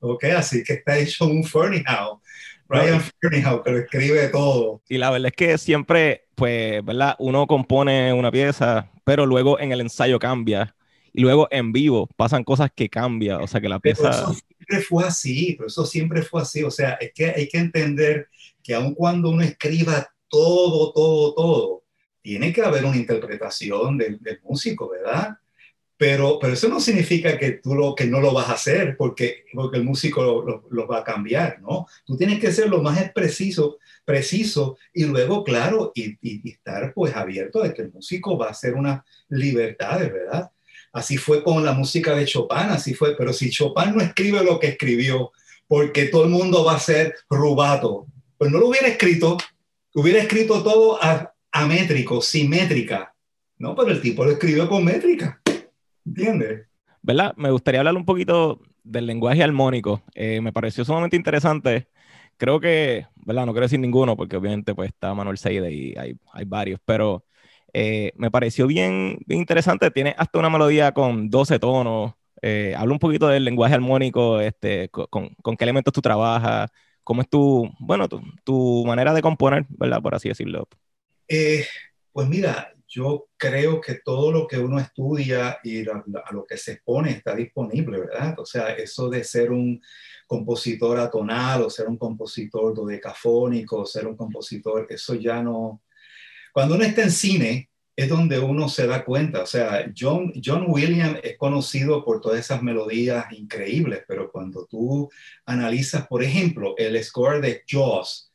ok. Así que está hecho un funny now. Brian que lo escribe todo. Y la verdad es que siempre, pues, ¿verdad? Uno compone una pieza, pero luego en el ensayo cambia. Y luego en vivo pasan cosas que cambian. O sea, que la pieza... eso siempre fue así, pero eso siempre fue así. O sea, es que hay que entender que aun cuando uno escriba todo, todo, todo, tiene que haber una interpretación del, del músico, ¿verdad? Pero, pero eso no significa que tú lo, que no lo vas a hacer porque, porque el músico lo, lo, va a cambiar, ¿no? Tú tienes que ser lo más preciso, preciso y luego, claro, y, y, estar pues abierto de que el músico va a hacer unas libertades, ¿verdad? Así fue con la música de Chopin, así fue, pero si Chopin no escribe lo que escribió, porque todo el mundo va a ser rubato, pues no lo hubiera escrito, hubiera escrito todo amétrico, simétrica, ¿no? Pero el tipo lo escribió con métrica. ¿Entiendes? ¿Verdad? Me gustaría hablar un poquito del lenguaje armónico. Eh, me pareció sumamente interesante. Creo que, ¿verdad? No quiero decir ninguno, porque obviamente pues está Manuel Seide y hay varios, pero eh, me pareció bien, interesante. Tiene hasta una melodía con 12 tonos. Eh, habla un poquito del lenguaje armónico, este, con, con, qué elementos tú trabajas, cómo es tu, bueno, tu, tu, manera de componer, ¿verdad? Por así decirlo. pues mira, yo creo que todo lo que uno estudia y a, lo que se expone está disponible, ¿verdad? O sea, eso de ser un compositor atonal o ser un compositor dodecafónico, ser un compositor, eso ya no... Cuando uno está en cine es donde uno se da cuenta, o sea, John, John Williams es conocido por todas esas melodías increíbles, pero cuando tú analizas, por ejemplo, el score de Jaws,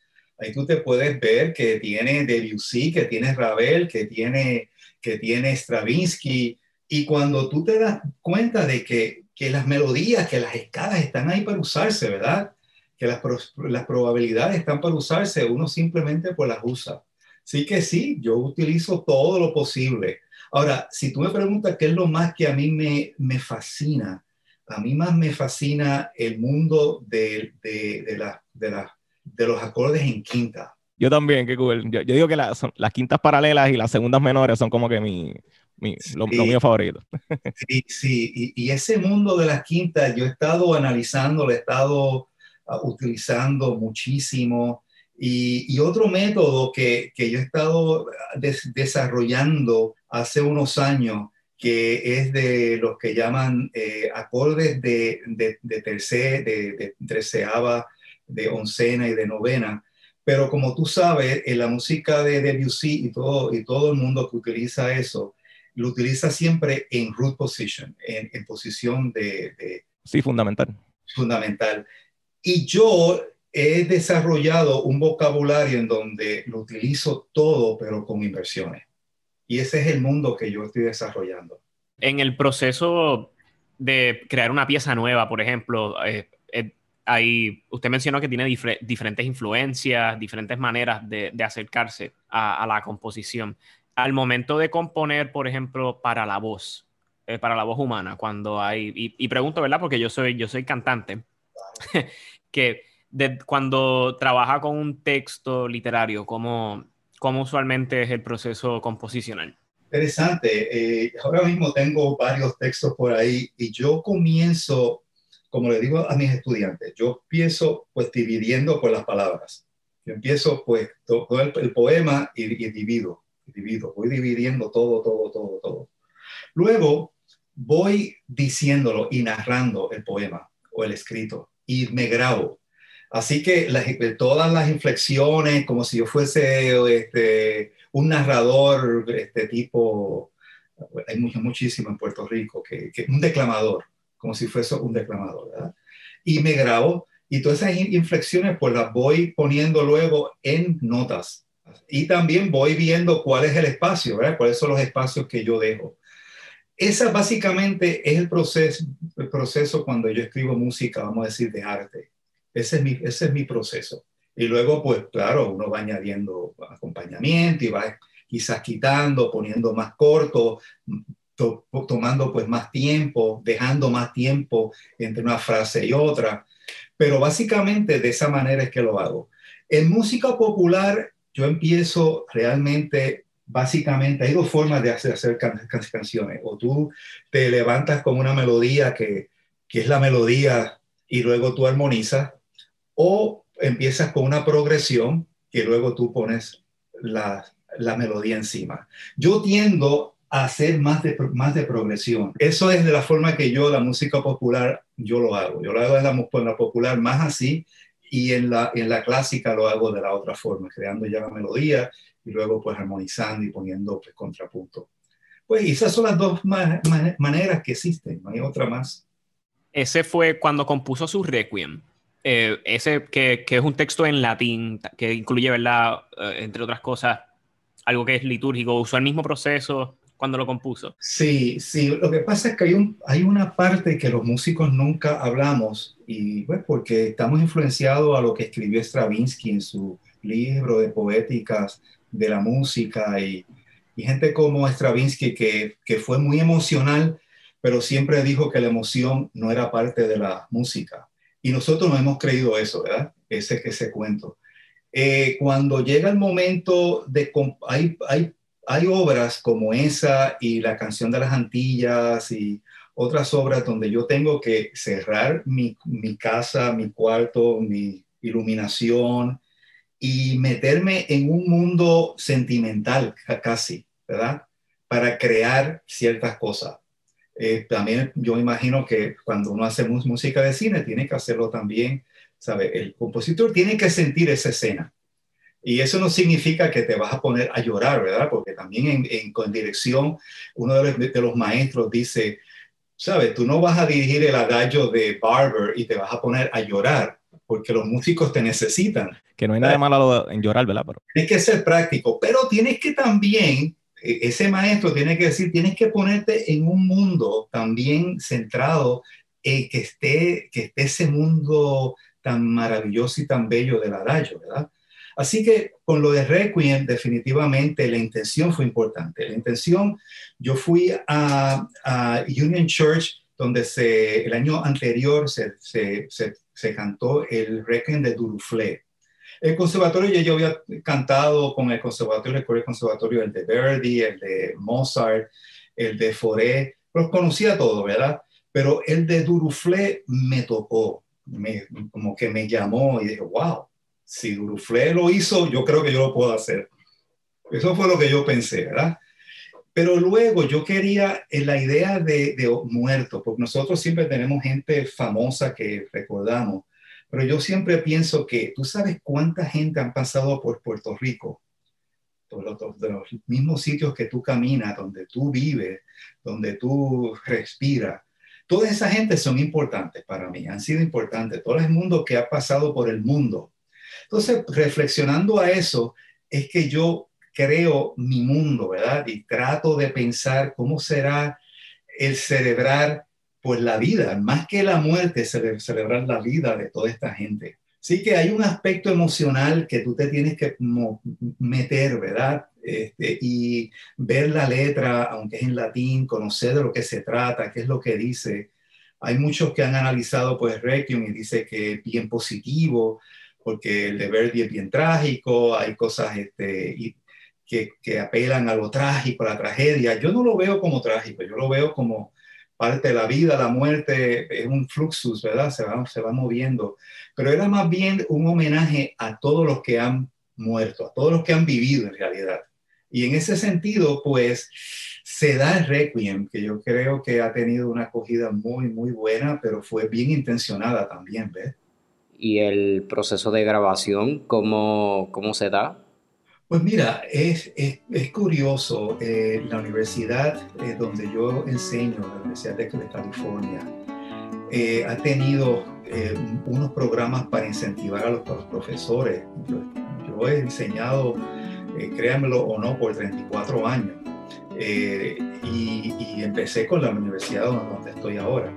Ahí tú te puedes ver que tiene Debussy, que tiene Ravel, que tiene, que tiene Stravinsky. Y cuando tú te das cuenta de que, que las melodías, que las escalas están ahí para usarse, ¿verdad? Que las, las probabilidades están para usarse, uno simplemente pues las usa. Sí que sí, yo utilizo todo lo posible. Ahora, si tú me preguntas qué es lo más que a mí me, me fascina, a mí más me fascina el mundo de, de, de, la, de, la, de los acordes en quinta. Yo también, qué cool. Yo, digo que las quintas paralelas y las segundas menores son como que mi, mi lo, mío favorito. [laughs] Sí, sí. Y, ese mundo de las quintas, yo he estado analizando, lo he estado ah, utilizando muchísimo. Y, y otro método que, que, yo he estado desarrollando hace unos años, que es de los que llaman eh, acordes de, de, de, tercer, de, de treceava de oncena y de novena. Pero como tú sabes, en la música de Debussy y todo, y todo el mundo que utiliza eso, lo utiliza siempre en root position, en, en posición de, Sí, fundamental. Fundamental. Y yo he desarrollado un vocabulario en donde lo utilizo todo, pero con inversiones. Y ese es el mundo que yo estoy desarrollando. En el proceso de crear una pieza nueva, por ejemplo, eh, eh, ahí usted mencionó que tiene diferentes influencias, diferentes maneras de, acercarse a, la composición. Al momento de componer, por ejemplo, para la voz, eh, para la voz humana, cuando hay, y, pregunto, ¿verdad? Porque yo soy, yo soy cantante, [laughs] que cuando trabaja con un texto literario, ¿cómo, ¿cómo usualmente es el proceso composicional? Interesante. Eh, ahora mismo tengo varios textos por ahí y yo comienzo como le digo a mis estudiantes, yo empiezo pues dividiendo por las palabras. Yo empiezo pues todo, el, poema y, divido, divido, voy dividiendo todo, todo, todo, todo. Luego voy diciéndolo y narrando el poema o el escrito y me grabo. Así que todas las inflexiones, como si yo fuese este, un narrador, este tipo, hay mucho, muchísimo en Puerto Rico, que, que un declamador como si fuese un declamador, ¿verdad? Y me grabo y todas esas inflexiones pues las voy poniendo luego en notas. Y también voy viendo cuál es el espacio, ¿verdad? Cuáles son los espacios que yo dejo. Esa básicamente es el proceso, el proceso cuando yo escribo música, vamos a decir, de arte. Ese es mi, ese es mi proceso. Y luego, pues claro, uno va añadiendo acompañamiento y va quizás quitando, poniendo más corto, tomando pues más tiempo, dejando más tiempo entre una frase y otra. Pero básicamente de esa manera es que lo hago. En música popular yo empiezo realmente, básicamente, hay dos formas de hacer, hacer canciones. O tú te levantas con una melodía que, que es la melodía y luego tú armonizas, o empiezas con una progresión que luego tú pones la, la melodía encima. Yo tiendo a hacer más de, más de progresión. Eso es de la forma que yo, la música popular, yo lo hago. Yo lo hago en la, en la popular más así y en la, en la clásica lo hago de la otra forma, creando ya la melodía y luego pues armonizando y poniendo pues, contrapunto. Pues esas son las dos maneras que existen, no hay otra más. Ese fue cuando compuso su Requiem. Eh, ese que, es un texto en latín, que incluye, ¿verdad? Eh, entre otras cosas, algo que es litúrgico, usó el mismo proceso cuando lo compuso. Sí, sí, lo que pasa es que hay, un, hay una parte que los músicos nunca hablamos, y pues porque estamos influenciados a lo que escribió Stravinsky en su libro de poéticas de la música y, y gente como Stravinsky que, que fue muy emocional, pero siempre dijo que la emoción no era parte de la música. Y nosotros no hemos creído eso, ¿verdad? Ese, ese cuento. Eh, cuando llega el momento de... Hay, hay, hay obras como esa y la canción de las Antillas y otras obras donde yo tengo que cerrar mi, mi casa, mi cuarto, mi iluminación y meterme en un mundo sentimental casi, ¿verdad? Para crear ciertas cosas. Eh, también yo imagino que cuando uno hace música de cine, tiene que hacerlo también, ¿sabe? El compositor tiene que sentir esa escena. Y eso no significa que te vas a poner a llorar, ¿verdad? Porque también en, en con dirección, uno de los, de los, maestros dice, ¿sabes? Tú no vas a dirigir el adagio de Barber y te vas a poner a llorar, porque los músicos te necesitan. Que no hay nada malo en llorar, ¿verdad? Pero... Tienes que ser práctico, pero tienes que también ese maestro tiene que decir, tienes que ponerte en un mundo también centrado en que esté, que esté ese mundo tan maravilloso y tan bello del adagio, ¿verdad? Así que con lo de Requiem, definitivamente la intención fue importante. La intención, yo fui a, Union Church, donde el año anterior se, se, se, cantó el Requiem de Duruflé. El conservatorio ya yo había cantado con el conservatorio, recuerdo el conservatorio, el de Verdi, el de Mozart, el de Foré, los conocía todos, ¿verdad? Pero el de Duruflé me tocó, me, como que me llamó y dije, wow, si Duruflé lo hizo, yo creo que yo lo puedo hacer. Eso fue lo que yo pensé, ¿verdad? Pero luego yo quería en la idea de, de muertos, porque nosotros siempre tenemos gente famosa que recordamos, pero yo siempre pienso que tú sabes cuánta gente han pasado por Puerto Rico, de los mismos sitios que tú caminas, donde tú vives, donde tú respiras. Toda esa gente son importantes para mí, han sido importantes. Todo el mundo que ha pasado por el mundo. Entonces, reflexionando a eso, es que yo creo mi mundo, ¿verdad? Y trato de pensar cómo será el celebrar pues la vida, más que la muerte, celebrar la vida de toda esta gente. Sí que hay un aspecto emocional que tú te tienes que meter, ¿verdad? Este, y ver la letra, aunque es en latín, conocer de lo que se trata, qué es lo que dice. Hay muchos que han analizado pues Requiem y dice que es bien positivo, porque el de Verdi es bien trágico, hay cosas este, que, que apelan a lo trágico, a la tragedia. Yo no lo veo como trágico, yo lo veo como parte de la vida, la muerte, es un fluxus, ¿verdad? Se va, se va moviendo. Pero era más bien un homenaje a todos los que han muerto, a todos los que han vivido en realidad. Y en ese sentido, pues, se da el Requiem, que yo creo que ha tenido una acogida muy, muy buena, pero fue bien intencionada también, ¿ves? ¿Y el proceso de grabación, cómo, cómo se da? Pues mira, es, es, es curioso, eh, la universidad eh, donde yo enseño, la Universidad de California, eh, ha tenido unos programas para incentivar a los, profesores. Yo, yo, he enseñado, créanmelo o no, por 34 años. Y, y, empecé con la universidad donde estoy ahora.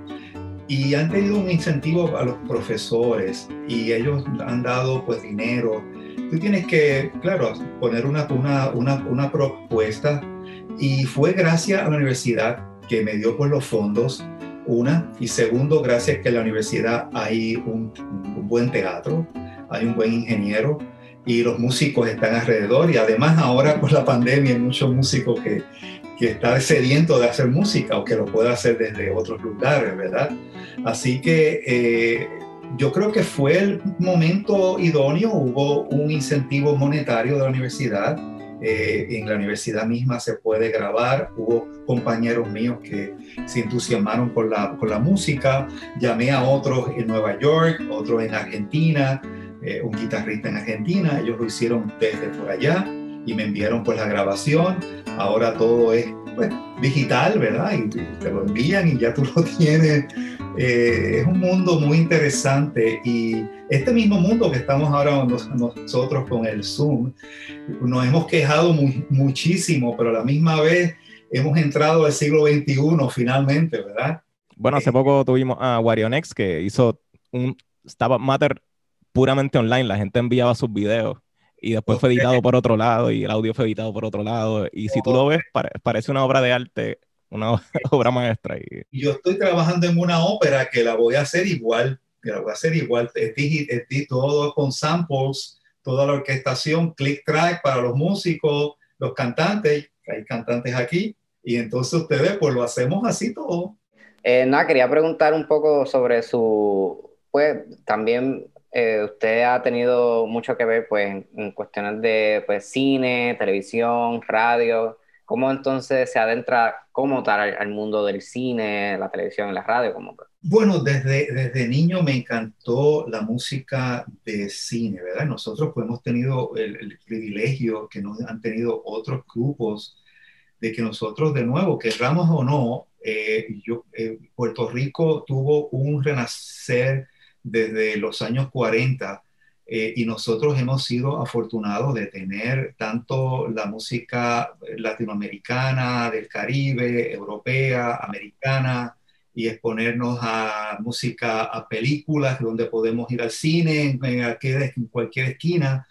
Y han tenido un incentivo a los profesores y ellos han dado pues dinero tú tienes que, claro, poner una, una, una, una propuesta. Y fue gracias a la universidad que me dio por los fondos, una, y segundo, gracias que en la universidad hay un, un, buen teatro, hay un buen ingeniero y los músicos están alrededor. Y además ahora con la pandemia hay muchos músicos que, que están sedientos de hacer música o que lo puede hacer desde otros lugares, ¿verdad? Así que eh, yo creo que fue el momento idóneo, hubo un incentivo monetario de la universidad, eh, en la universidad misma se puede grabar, hubo compañeros míos que se entusiasmaron con la, con la música, llamé a otros en Nueva York, otros en Argentina, eh, un guitarrista en Argentina, ellos lo hicieron desde por allá y me enviaron pues la grabación, ahora todo es pues, digital, ¿verdad? Y te lo envían y ya tú lo [laughs] tienes. Eh, es un mundo muy interesante y este mismo mundo que estamos ahora nosotros con el Zoom, nos hemos quejado muchísimo, pero a la misma vez hemos entrado al siglo XXI finalmente, ¿verdad? Bueno, hace poco tuvimos a Warionex que hizo un Stabat Matter puramente online, la gente enviaba sus videos y después fue editado por otro lado y el audio fue editado por otro lado. Y si tú lo ves, parece una obra de arte, una [laughs] obra maestra. Y... Yo estoy trabajando en una ópera que la voy a hacer igual, que la voy a hacer igual, todo con samples, toda la orquestación, click track para los músicos, los cantantes, hay cantantes aquí, y entonces ustedes pues lo hacemos así todo. Eh, nada, quería preguntar un poco sobre su, pues también eh, usted ha tenido mucho que ver pues, en, cuestiones de pues, cine, televisión, radio. ¿Cómo entonces se adentra como tal al, mundo del cine, la televisión, la radio? Como Bueno, desde, desde niño me encantó la música de cine, ¿verdad? Nosotros pues, hemos tenido el, privilegio que nos han tenido otros grupos de que nosotros, de nuevo, querramos o no, eh, yo, eh, Puerto Rico tuvo un renacer desde los años 40 eh, y nosotros hemos sido afortunados de tener tanto la música latinoamericana, del Caribe, europea, americana, y exponernos a música, a películas donde podemos ir al cine, en, cualquier esquina.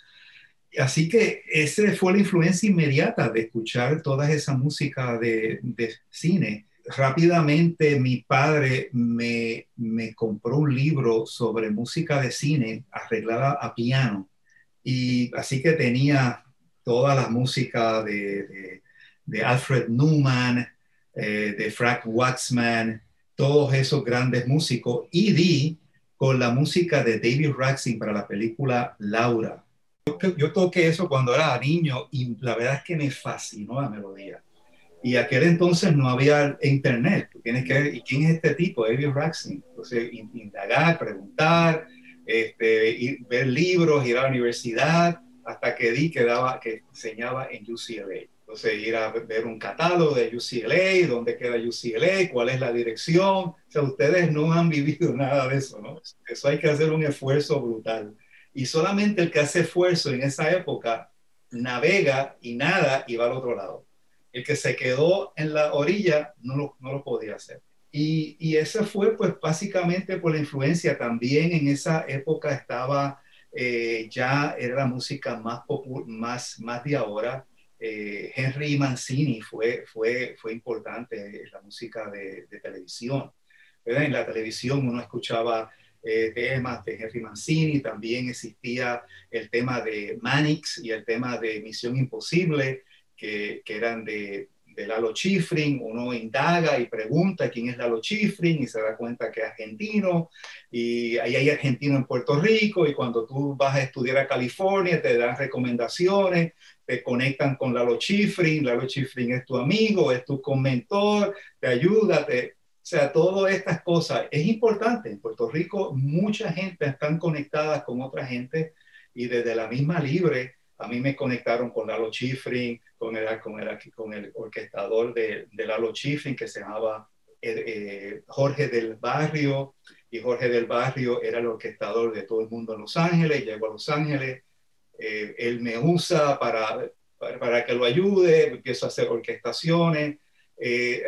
Así que esa fue la influencia inmediata de escuchar toda esa música de, de cine rápidamente mi padre me, compró un libro sobre música de cine arreglada a piano. Y así que tenía toda la música de, Alfred Newman, eh, de Frank Waxman, todos esos grandes músicos. Y di con la música de David Raxin para la película Laura. Yo toqué eso cuando era niño y la verdad es que me fascinó la melodía. Y aquel entonces no había internet. tienes que ver, ¿y quién es este tipo? David Raxin. Entonces, indagar, preguntar, este, ver libros, ir a la universidad, hasta que di que, daba, que enseñaba en UCLA. Entonces, ir a ver un catálogo de UCLA, dónde queda UCLA, cuál es la dirección. O sea, ustedes no han vivido [laughs] nada de eso, ¿no? Eso hay que hacer un esfuerzo brutal. Y solamente el que hace esfuerzo en esa época navega y nada y va al otro lado. El que se quedó en la orilla no lo, no lo podía hacer. Y, y ese fue pues básicamente por la influencia. También en esa época estaba, eh, ya era la música más, más, más de ahora. Eh, Henry Mancini fue, fue, fue importante en la música de, televisión. En la televisión uno escuchaba eh, temas de Henry Mancini, también existía el tema de Manix y el tema de Misión Imposible que, eran de, Lalo Schifrin, uno indaga y pregunta quién es Lalo Schifrin y se da cuenta que es argentino y ahí hay argentino en Puerto Rico y cuando tú vas a estudiar a California te dan recomendaciones, te conectan con Lalo Schifrin, Lalo Schifrin es tu amigo, es tu mentor, te ayuda, te, o sea, todas estas cosas es importante. En Puerto Rico mucha gente están conectadas con otra gente y desde la misma libre a mí me conectaron con Lalo Schifrin, con el, con el, con el orquestador de, de Lalo que se llamaba eh, eh, Jorge del Barrio, y Jorge del Barrio era el orquestador de todo el mundo en Los Ángeles, llegó a Los Ángeles, eh, él me usa para, para, que lo ayude, empiezo a hacer orquestaciones,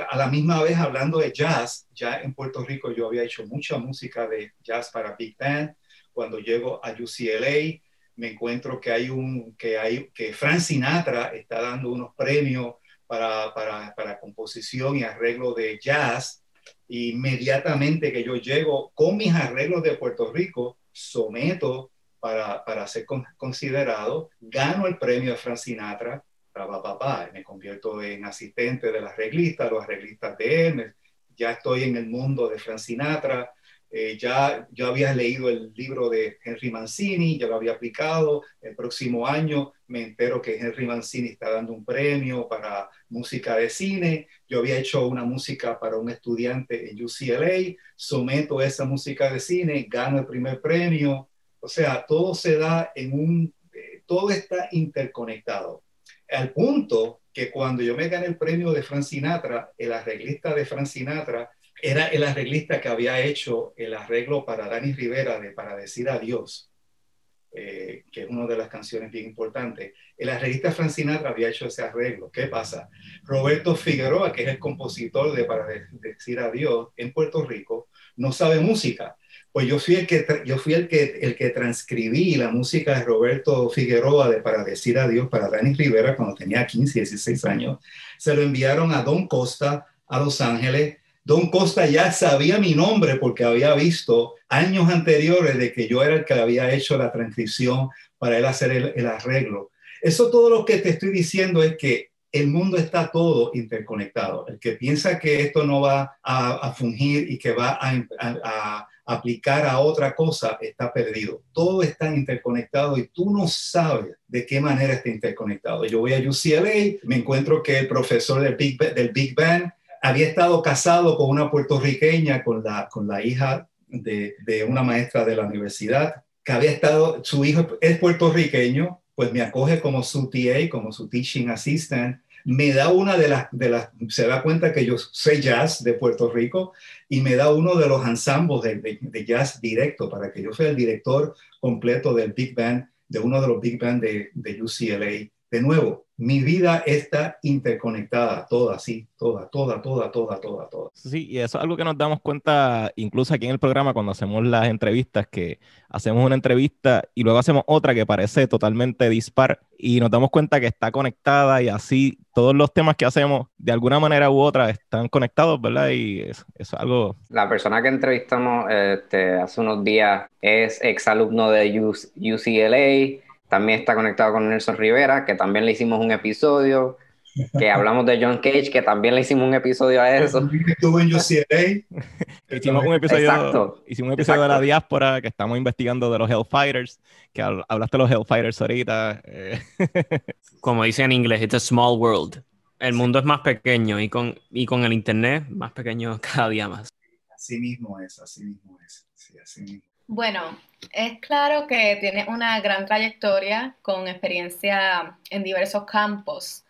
a la misma vez hablando de jazz, ya en Puerto Rico yo había hecho mucha música de jazz para Big Band, cuando llego a UCLA, me encuentro que hay un, que hay, que Frank Sinatra está dando unos premios para, para, para composición y arreglo de jazz. Inmediatamente que yo llego con mis arreglos de Puerto Rico, someto para, para ser considerado, gano el premio de Frank Sinatra, para papá, me convierto en asistente de las arreglista, los arreglistas de él, ya estoy en el mundo de Frank Sinatra, eh, ya yo había leído el libro de Henry Mancini, ya lo había aplicado. El próximo año me entero que Henry Mancini está dando un premio para música de cine. Yo había hecho una música para un estudiante en UCLA, someto esa música de cine, gano el primer premio. O sea, todo se da en un, eh, todo está interconectado. Al punto que cuando yo me gané el premio de Frank Sinatra, el arreglista de Frank Sinatra era el arreglista que había hecho el arreglo para Dani Rivera de Para decir adiós, eh, que es una de las canciones bien importantes. El arreglista Frank había hecho ese arreglo. ¿Qué pasa? Roberto Figueroa, que es el compositor de Para decir adiós en Puerto Rico, no sabe música. Pues yo fui el que, yo fui el que, el que transcribí la música de Roberto Figueroa de Para decir adiós para Dani Rivera cuando tenía 15, 16 años. Se lo enviaron a Don Costa a Los Ángeles Don Costa ya sabía mi nombre porque había visto años anteriores de que yo era el que había hecho la transcripción para él hacer el, arreglo. Eso todo lo que te estoy diciendo es que el mundo está todo interconectado. El que piensa que esto no va a, fungir y que va a, aplicar a otra cosa está perdido. Todo está interconectado y tú no sabes de qué manera está interconectado. Yo voy a UCLA, me encuentro que el profesor del Big, del Big Bang había estado casado con una puertorriqueña, con la, con la hija de, de, una maestra de la universidad, que había estado, su hijo es puertorriqueño, pues me acoge como su TA, como su teaching assistant, me da una de las, de las, se da cuenta que yo sé jazz de Puerto Rico y me da uno de los ensambles de, de, jazz directo para que yo sea el director completo del Big Band, de uno de los Big Band de, de UCLA. De nuevo, mi vida está interconectada, toda, sí, toda, toda, toda, toda, toda, toda. Sí, y eso es algo que nos damos cuenta incluso aquí en el programa cuando hacemos las entrevistas, que hacemos una entrevista y luego hacemos otra que parece totalmente dispar y nos damos cuenta que está conectada y así todos los temas que hacemos de alguna manera u otra están conectados, ¿verdad? Y eso es algo... La persona que entrevistamos este, hace unos días es exalumno de UCLA también está conectado con Nelson Rivera, que también le hicimos un episodio. Que [laughs] hablamos de John Cage, que también le hicimos un episodio a eso. Estuvo en UCLA. [laughs] hicimos un episodio, hicimos un episodio de la diáspora que estamos investigando de los Hellfighters, que hablaste de los Hellfighters ahorita. Eh. [laughs] Como dice en inglés, it's a small world. El mundo es más pequeño y con, y con el internet más pequeño cada día más. Así mismo es, así mismo es. Sí, así mismo. Bueno, es claro que tienes una gran trayectoria con experiencia en diversos campos,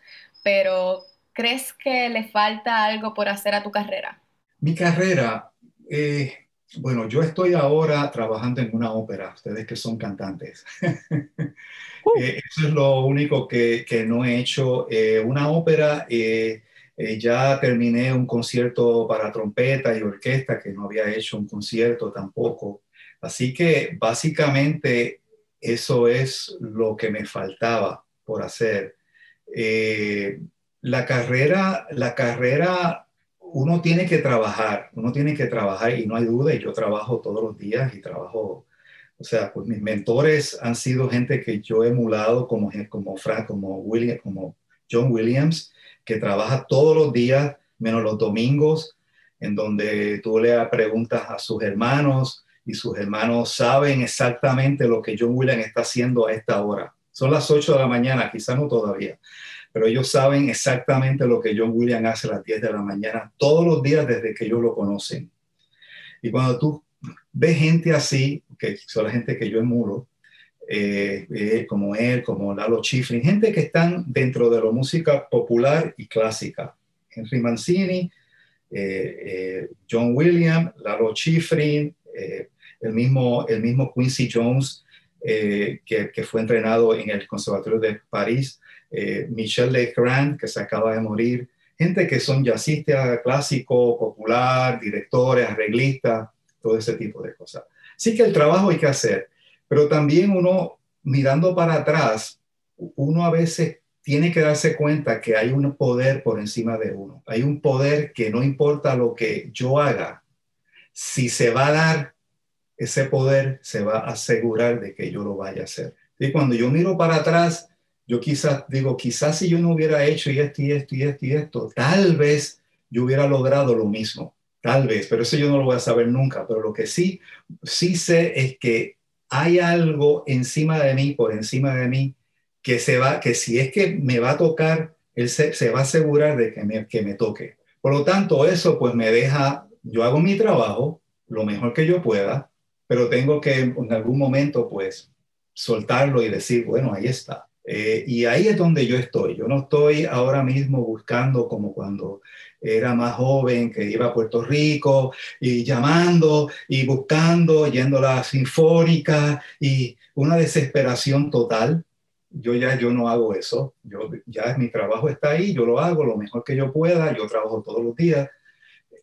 pero ¿crees que le falta algo por hacer a tu carrera? Mi carrera, eh, bueno, yo estoy ahora trabajando en una ópera, ustedes que son cantantes. [laughs] Uh. Eh, eso es lo único que, no he hecho. Eh, una ópera, ya terminé un concierto para trompeta y orquesta, que no había hecho un concierto tampoco. Así que básicamente eso es lo que me faltaba por hacer. Eh, la carrera, la carrera, uno tiene que trabajar, uno tiene que trabajar y no hay duda, y yo trabajo todos los días y trabajo, o sea, pues mis mentores han sido gente que yo he emulado como, como Frank, como William, como John Williams, que trabaja todos los días, menos los domingos, en donde tú le preguntas a sus hermanos, y sus hermanos saben exactamente lo que John Williams está haciendo a esta hora. Son las 8 de la mañana, quizás no todavía, pero ellos saben exactamente lo que John Williams hace a las 10 de la mañana todos los días desde que ellos lo conocen. Y cuando tú ves gente así, que son la gente que yo emulo, eh, eh, como él, como Lalo Schifrin, gente que están dentro de la música popular y clásica. Henry Mancini, eh, John Williams, Lalo Schifrin, el mismo, el mismo Quincy Jones, eh, que, que, fue entrenado en el Conservatorio de París, eh, Michel Legrand, que se acaba de morir, gente que son jazzistas clásico, popular, directores, arreglistas, todo ese tipo de cosas. Sí que el trabajo hay que hacer, pero también uno, mirando para atrás, uno a veces tiene que darse cuenta que hay un poder por encima de uno. Hay un poder que no importa lo que yo haga, si se va a dar ese poder se va a asegurar de que yo lo vaya a hacer. Y cuando yo miro para atrás, yo quizás digo, quizás si yo no hubiera hecho y esto y esto y esto y esto, tal vez yo hubiera logrado lo mismo. Tal vez, pero eso yo no lo voy a saber nunca. Pero lo que sí, sí sé es que hay algo encima de mí, por encima de mí, que se va, que si es que me va a tocar, él se, va a asegurar de que me, que me toque. Por lo tanto, eso pues me deja, yo hago mi trabajo lo mejor que yo pueda, pero tengo que en algún momento pues soltarlo y decir, bueno, ahí está. Eh, y ahí es donde yo estoy. Yo no estoy ahora mismo buscando como cuando era más joven, que iba a Puerto Rico y llamando y buscando, yendo a la sinfónica y una desesperación total. Yo ya yo no hago eso. Yo ya mi trabajo está ahí, yo lo hago lo mejor que yo pueda. Yo trabajo todos los días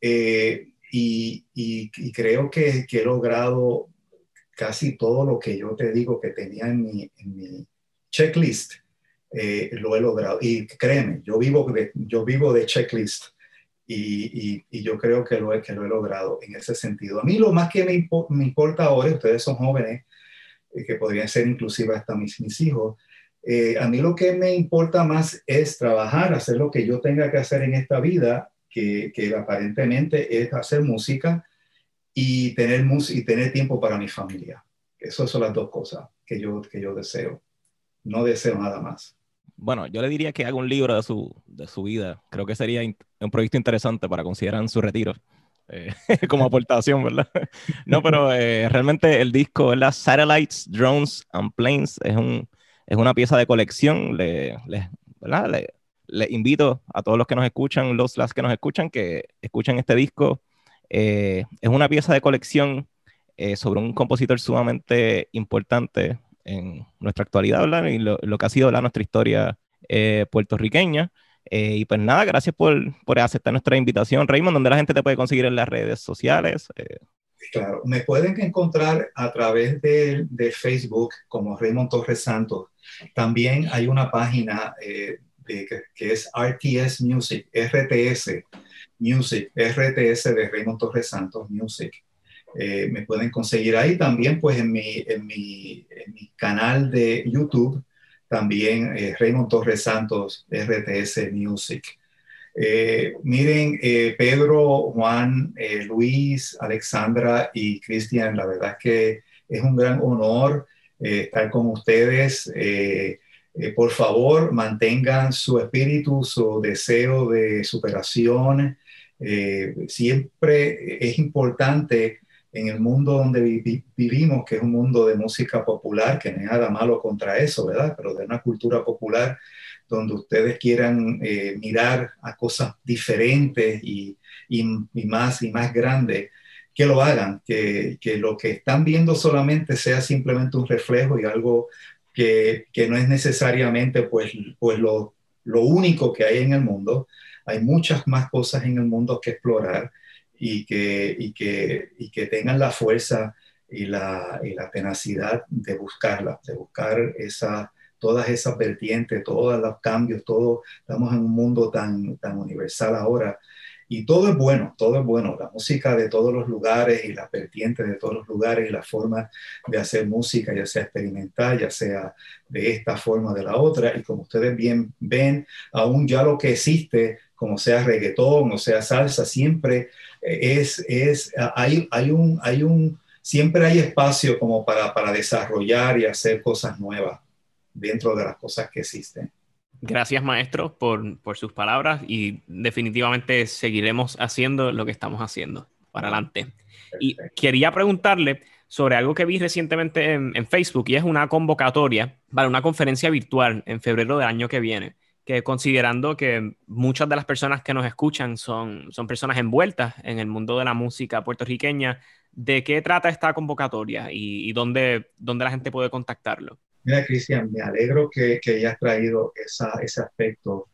eh, y, y, creo que, que, he logrado casi todo lo que yo te digo que tenía en mi, en mi checklist, eh, lo he logrado. Y créeme, yo vivo de, yo vivo de checklist y, y, y, yo creo que lo, he, que lo he logrado en ese sentido. A mí lo más que me, me importa ahora, ustedes son jóvenes, eh, que podrían ser inclusive hasta mis, mis hijos, eh, a mí lo que me importa más es trabajar, hacer lo que yo tenga que hacer en esta vida, que, que aparentemente es hacer música y tener, y tener tiempo para mi familia. Esas son las dos cosas que yo, que yo deseo. No deseo nada más. Bueno, yo le diría que haga un libro de su, de su vida. Creo que sería un proyecto interesante para considerar en su retiro. Eh, [laughs] como aportación, ¿verdad? [laughs] no, pero eh, realmente el disco, ¿verdad? Satellites, Drones and Planes es, un, es una pieza de colección. Le, le, ¿verdad? Le, le, invito a todos los que nos escuchan, los las que nos escuchan, que escuchen este disco eh, es una pieza de colección eh, sobre un compositor sumamente importante en nuestra actualidad, ¿verdad? Y lo, que ha sido nuestra historia eh, puertorriqueña. y pues nada, gracias por, por, aceptar nuestra invitación. Raymond, ¿dónde la gente te puede conseguir en las redes sociales? Claro, me pueden encontrar a través de, de, Facebook como Raymond Torres Santos. También hay una página de, que, que, es RTS Music, RTS, Music, RTS de Raymond Torres Santos Music. Eh, me pueden conseguir ahí también, pues en mi, en mi, canal de YouTube, también eh, Raymond Torres Santos RTS Music. Eh, miren, Pedro, Juan, Luis, Alexandra y Cristian, la verdad que es un gran honor estar con ustedes. Por favor, mantengan su espíritu, su deseo de superación, eh, siempre es importante en el mundo donde vivimos, que es un mundo de música popular, que no hay nada malo contra eso, ¿verdad? Pero de una cultura popular donde ustedes quieran eh, mirar a cosas diferentes y, y, más y más grandes, que lo hagan, que, que, lo que están viendo solamente sea simplemente un reflejo y algo que, que no es necesariamente pues, pues lo, lo único que hay en el mundo, hay muchas más cosas en el mundo que explorar y que, y que, y que tengan la fuerza y la, y la tenacidad de buscarla, de buscar esa, todas esas vertientes, todos los cambios, todo, estamos en un mundo tan, tan universal ahora y todo es bueno, todo es bueno. La música de todos los lugares y las vertientes de todos los lugares y la forma de hacer música, ya sea experimental, ya sea de esta forma o de la otra. Y como ustedes bien ven, aún ya lo que existe como sea reggaetón o sea salsa, siempre es, es hay, hay, un, hay un, siempre hay espacio como para, para desarrollar y hacer cosas nuevas dentro de las cosas que existen. Gracias, maestro, por, por, sus palabras y definitivamente seguiremos haciendo lo que estamos haciendo para adelante. Y quería preguntarle sobre algo que vi recientemente en, en, Facebook y es una convocatoria para una conferencia virtual en febrero del año que viene que considerando que muchas de las personas que nos escuchan son, son personas envueltas en el mundo de la música puertorriqueña, ¿de qué trata esta convocatoria y, dónde, dónde, la gente puede contactarlo? Mira, Cristian, me alegro que, que hayas traído esa, ese aspecto.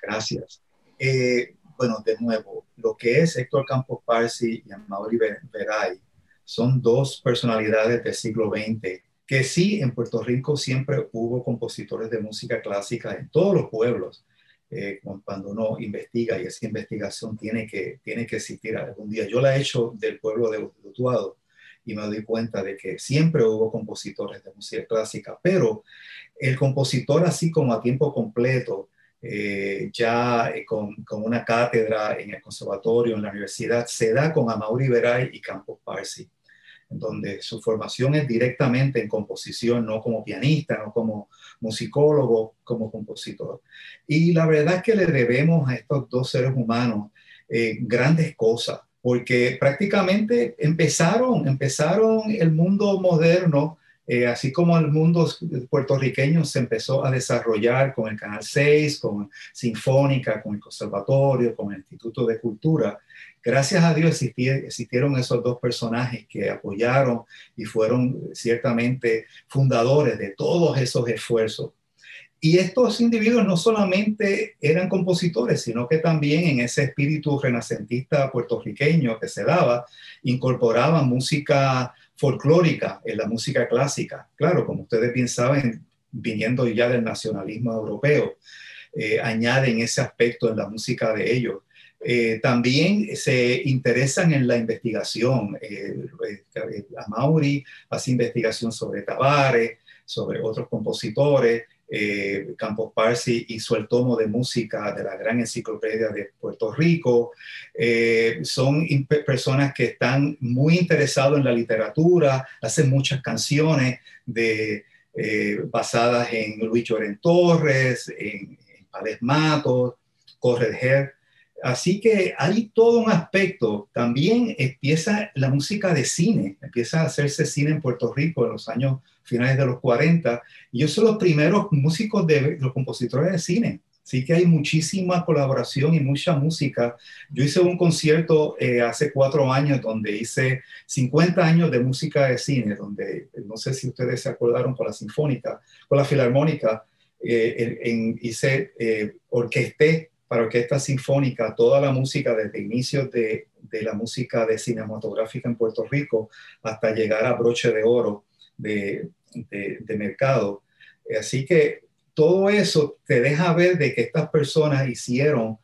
gracias. Eh, bueno, de nuevo, lo que es Héctor Campos Parsi y Amaury Veray son dos personalidades del siglo XX que sí, en Puerto Rico siempre hubo compositores de música clásica en todos los pueblos. Eh, cuando uno investiga y esa investigación tiene que, tiene que existir algún día. Yo la he hecho del pueblo de Utuado y me doy cuenta de que siempre hubo compositores de música clásica, pero el compositor así como a tiempo completo eh, ya con, con, una cátedra en el conservatorio, en la universidad, se da con Amaury Veray y Campos Parsi, donde su formación es directamente en composición, no como pianista, no como musicólogo, como compositor. Y la verdad es que le debemos a estos dos seres humanos eh, grandes cosas, porque prácticamente empezaron, empezaron el mundo moderno eh, así como el mundo puertorriqueño se empezó a desarrollar con el Canal 6, con Sinfónica, con el Conservatorio, con el Instituto de Cultura, gracias a Dios existieron esos dos personajes que apoyaron y fueron ciertamente fundadores de todos esos esfuerzos. Y estos individuos no solamente eran compositores, sino que también en ese espíritu renacentista puertorriqueño que se daba, incorporaban música folclórica en la música clásica. Claro, como ustedes bien saben, viniendo ya del nacionalismo europeo, eh, añaden ese aspecto en la música de ellos. Eh, también se interesan en la investigación. Eh, eh Mauri hace investigación sobre Tavares, sobre otros compositores. Eh, Campos Parsi hizo el tomo de música de la gran enciclopedia de Puerto Rico. Eh, son personas que están muy interesados en la literatura, hacen muchas canciones eh, basadas en Luis Lloren Torres, en, en Pales Matos, Correger. Así que hay todo un aspecto. También empieza la música de cine, empieza a hacerse cine en Puerto Rico en los años finales de los 40. Y ellos son los primeros músicos de los compositores de cine. Así que hay muchísima colaboración y mucha música. Yo hice un concierto eh, hace cuatro años donde hice 50 años de música de cine, donde no sé si ustedes se acordaron con la sinfónica, con la filarmónica, eh, en, hice, eh, orquesté para orquesta sinfónica toda la música desde inicios de, de la música de cinematográfica en Puerto Rico hasta llegar a Broche de Oro de, mercado. Así que todo eso te deja ver de que estas personas hicieron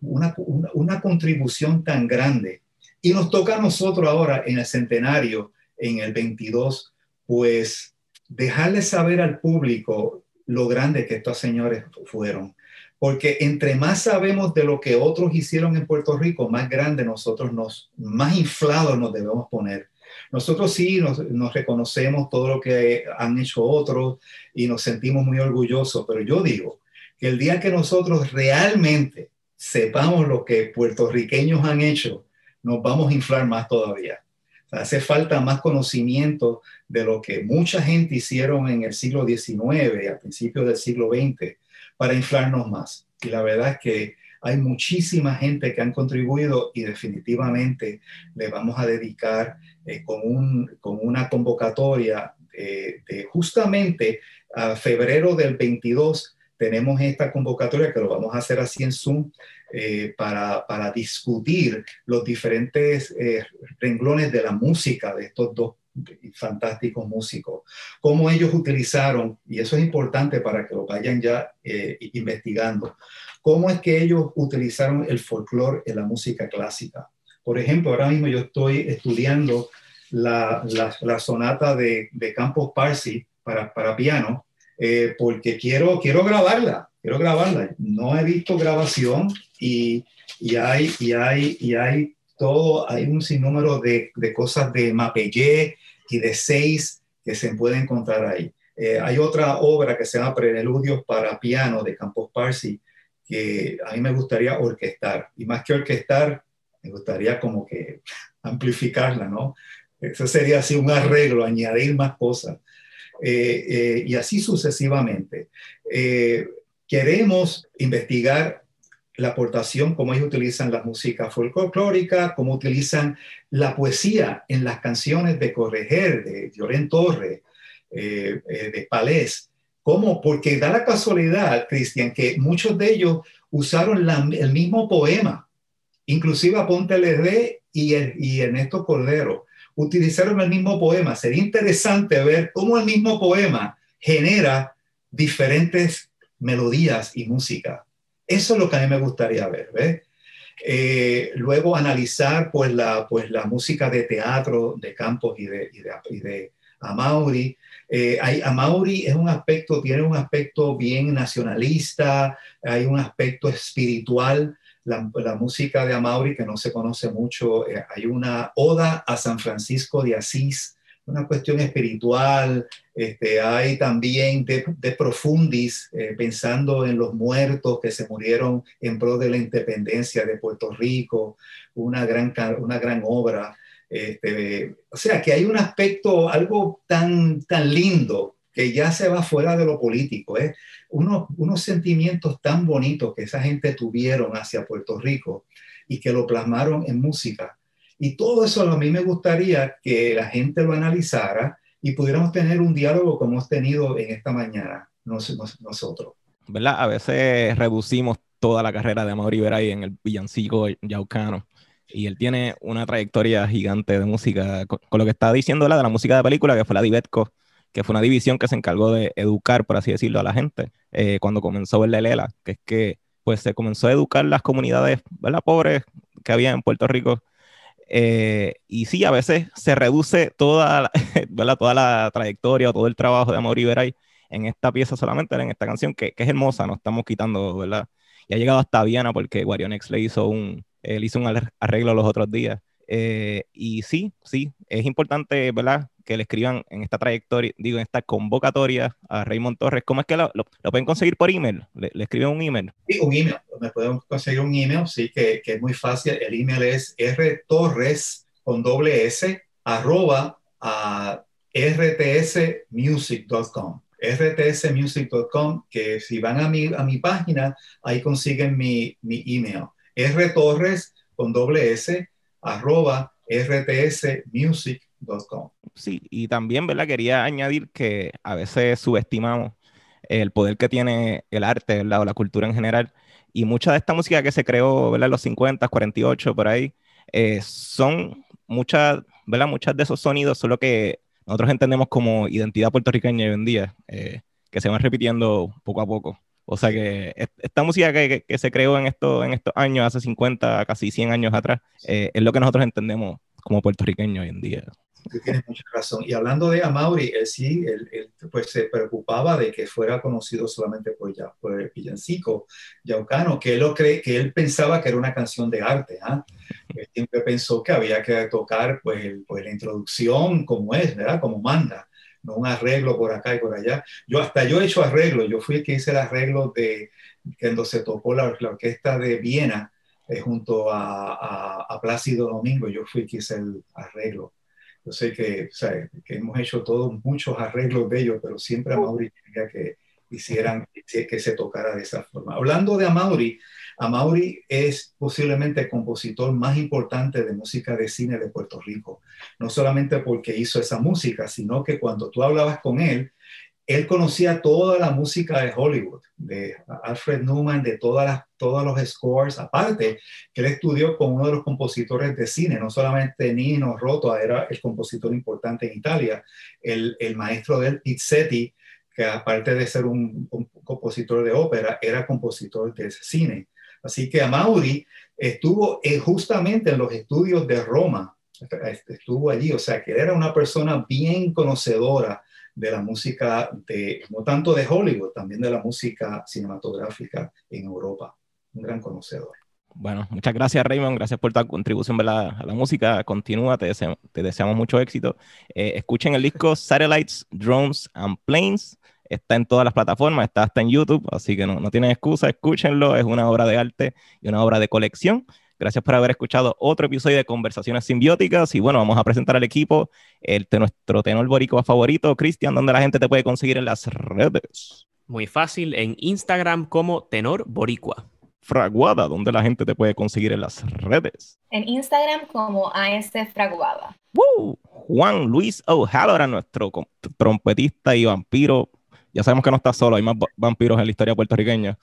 una, una, contribución tan grande. Y nos toca a nosotros ahora en el centenario, en el 22, pues dejarles saber al público lo grande que estos señores fueron. Porque entre más sabemos de lo que otros hicieron en Puerto Rico, más grande nosotros nos, más inflados nos debemos poner. Nosotros sí nos, reconocemos todo lo que han hecho otros y nos sentimos muy orgullosos, pero yo digo que el día que nosotros realmente sepamos lo que puertorriqueños han hecho, nos vamos a inflar más todavía. hace falta más conocimiento de lo que mucha gente hicieron en el siglo XIX, a principios del siglo XX, para inflarnos más. Y la verdad es que hay muchísima gente que han contribuido y definitivamente le vamos a dedicar eh, con, un, con, una convocatoria de justamente a febrero del 22 tenemos esta convocatoria que lo vamos a hacer así en Zoom eh, para, para, discutir los diferentes eh, renglones de la música de estos dos fantásticos músicos, cómo ellos utilizaron, y eso es importante para que lo vayan ya investigando, cómo es que ellos utilizaron el folclore en la música clásica. Por ejemplo, ahora mismo yo estoy estudiando la, la, sonata de, Campos Parsi para, para piano, eh, porque quiero, quiero grabarla, quiero grabarla. No he visto grabación y, y, hay, y, hay, y hay todo, hay un sinnúmero de, de cosas de Mapellé y de Seis que se pueden encontrar ahí. Eh, hay otra obra que se llama Preludios para piano de Campos Parsi, que a mí me gustaría orquestar. Y más que orquestar, me gustaría como que amplificarla, ¿no? Eso sería así un arreglo, añadir más cosas. Eh, eh, y así sucesivamente. Eh, queremos investigar la aportación, cómo ellos utilizan la música folclórica, cómo utilizan la poesía en las canciones de Correger, de Llorén Torre, de Palés, ¿Cómo? Porque da la casualidad, Cristian, que muchos de ellos usaron el mismo poema, inclusive Aponte LD y, y Ernesto Cordero, utilizaron el mismo poema. Sería interesante ver cómo el mismo poema genera diferentes melodías y música. Eso es lo que a mí me gustaría ver, ¿ves? Eh, luego analizar pues la, pues la música de teatro de Campos y de, y de, a Mauri. Eh, hay, es un aspecto, tiene un aspecto bien nacionalista, hay un aspecto espiritual. La, música de Amaury, que no se conoce mucho, eh, hay una oda a San Francisco de Asís, una cuestión espiritual, este, hay también de, de profundis, eh, pensando en los muertos que se murieron en pro de la independencia de Puerto Rico, una gran, una gran obra. Este, o sea, que hay un aspecto, algo tan, tan lindo que ya se va fuera de lo político, ¿eh? unos, unos sentimientos tan bonitos que esa gente tuvieron hacia Puerto Rico y que lo plasmaron en música y todo eso a mí me gustaría que la gente lo analizara y pudiéramos tener un diálogo como hemos tenido en esta mañana nosotros. ¿Verdad? A veces reducimos toda la carrera de Amaury Veray en el villancico yaucano. Y él tiene una trayectoria gigante de música, con, lo que está diciendo la de la música de película, que fue la Divetco, que fue una división que se encargó de educar, por así decirlo, a la gente eh, cuando comenzó el Lela, que es que pues se comenzó a educar las comunidades ¿verdad? pobres que había en Puerto Rico eh, y sí, a veces se reduce toda la, [laughs] toda la trayectoria o todo el trabajo de Amor Iberay en esta pieza solamente, en esta canción, que, que, es hermosa, nos estamos quitando, ¿verdad? Y ha llegado hasta Viena porque Guarionex le hizo un, él hizo un arreglo los otros días. Eh, y sí, sí, es importante, ¿verdad? Que le escriban en esta trayectoria, digo, en esta convocatoria a Raymond Torres. ¿Cómo es que lo, lo, pueden conseguir por email? ¿Le, ¿Le, escriben un email? Sí, un email. Me pueden conseguir un email, sí, que, es muy fácil. El email es rtorres con doble s arroba a rtsmusic.com rtsmusic.com, que si van a mi, a mi página, ahí consiguen mi, mi email. Rtorres con doble s arroba rtsmusic.com. Sí, y también, ¿verdad? Quería añadir que a veces subestimamos el poder que tiene el arte, ¿verdad? O la cultura en general. Y mucha de esta música que se creó, ¿verdad? En los 50, 48, por ahí, eh, son muchas, ¿verdad? Muchas de esos sonidos, solo que nosotros entendemos como identidad puertorriqueña hoy en día, eh, que se van repitiendo poco a poco. O sea que esta música que, que, se creó en, esto, en estos años, hace 50, casi 100 años atrás, eh, es lo que nosotros entendemos como puertorriqueños hoy en día. Tú tienes mucha razón. Y hablando de Amaury, él sí, él, él, pues se preocupaba de que fuera conocido solamente por, ya, por el villancico yaucano, que él, lo cree, que él pensaba que era una canción de arte. ¿ah? Él siempre pensó que había que tocar pues, el, pues, la introducción como es, ¿verdad? Como manda no un arreglo por acá y por allá. Yo hasta yo he hecho arreglo, yo fui el que hice el arreglo de cuando se tocó la, la orquesta de Viena eh, junto a, a, a, Plácido Domingo, yo fui el que hice el arreglo. Yo sé que, o sea, que hemos hecho todos muchos arreglos de ellos, pero siempre a Mauri quería que hicieran que se tocara de esa forma. Hablando de Amaury, Amaury es posiblemente el compositor más importante de música de cine de Puerto Rico. No solamente porque hizo esa música, sino que cuando tú hablabas con él, él conocía toda la música de Hollywood, de Alfred Newman, de todas las, todos los scores, aparte que él estudió con uno de los compositores de cine, no solamente Nino Rota era el compositor importante en Italia, el, el maestro del Pizzetti, que aparte de ser un, un, compositor de ópera, era compositor de cine. Así que Amaury estuvo justamente en los estudios de Roma, estuvo allí, o sea que era una persona bien conocedora de la música, de, no tanto de Hollywood, también de la música cinematográfica en Europa, un gran conocedor. Bueno, muchas gracias Raymond, gracias por tu contribución a la música, continúa, te, te deseamos mucho éxito. Eh, escuchen el disco Satellites, Drones and Planes, está en todas las plataformas, está hasta en YouTube, así que no, no tienen excusa, escúchenlo, es una obra de arte y una obra de colección. Gracias por haber escuchado otro episodio de Conversaciones Simbióticas. Y bueno, vamos a presentar al equipo, el de nuestro tenor boricua favorito, Cristian, donde la gente te puede conseguir en las redes. Muy fácil, en Instagram como tenor boricua. Fraguada, donde la gente te puede conseguir en las redes. En Instagram como AS Fraguada. ¡Woo! Juan Luis O'Halloran, nuestro trompetista y vampiro ya sabemos que no estás solo, hay más vampiros en la historia puertorriqueña.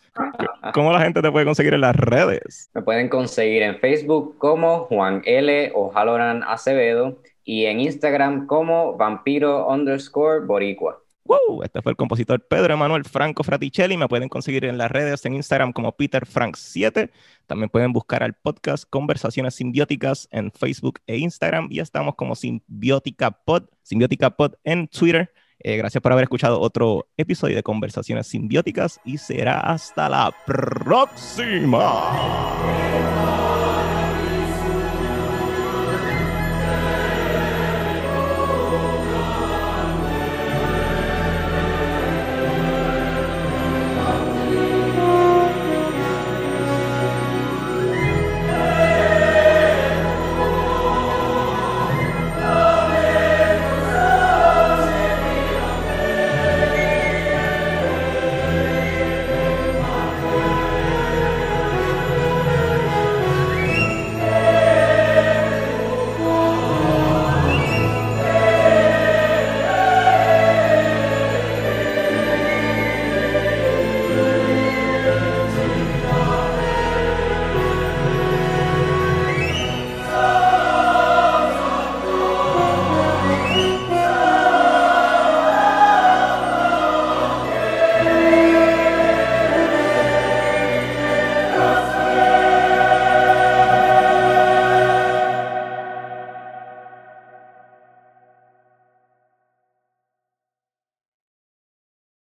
¿Cómo la gente te puede conseguir en las redes? Me pueden conseguir en Facebook como Juan L. o Haloran Acevedo y en Instagram como vampiro underscore boricua. Wow, este fue el compositor Pedro Emanuel Franco Fraticelli. Me pueden conseguir en las redes en Instagram como PeterFrank7. También pueden buscar al podcast Conversaciones Simbióticas en Facebook e Instagram. Y estamos como Simbiótica Pod, Simbiótica Pod en Twitter. Eh, gracias por haber escuchado otro episodio de Conversaciones Simbióticas y será hasta la próxima.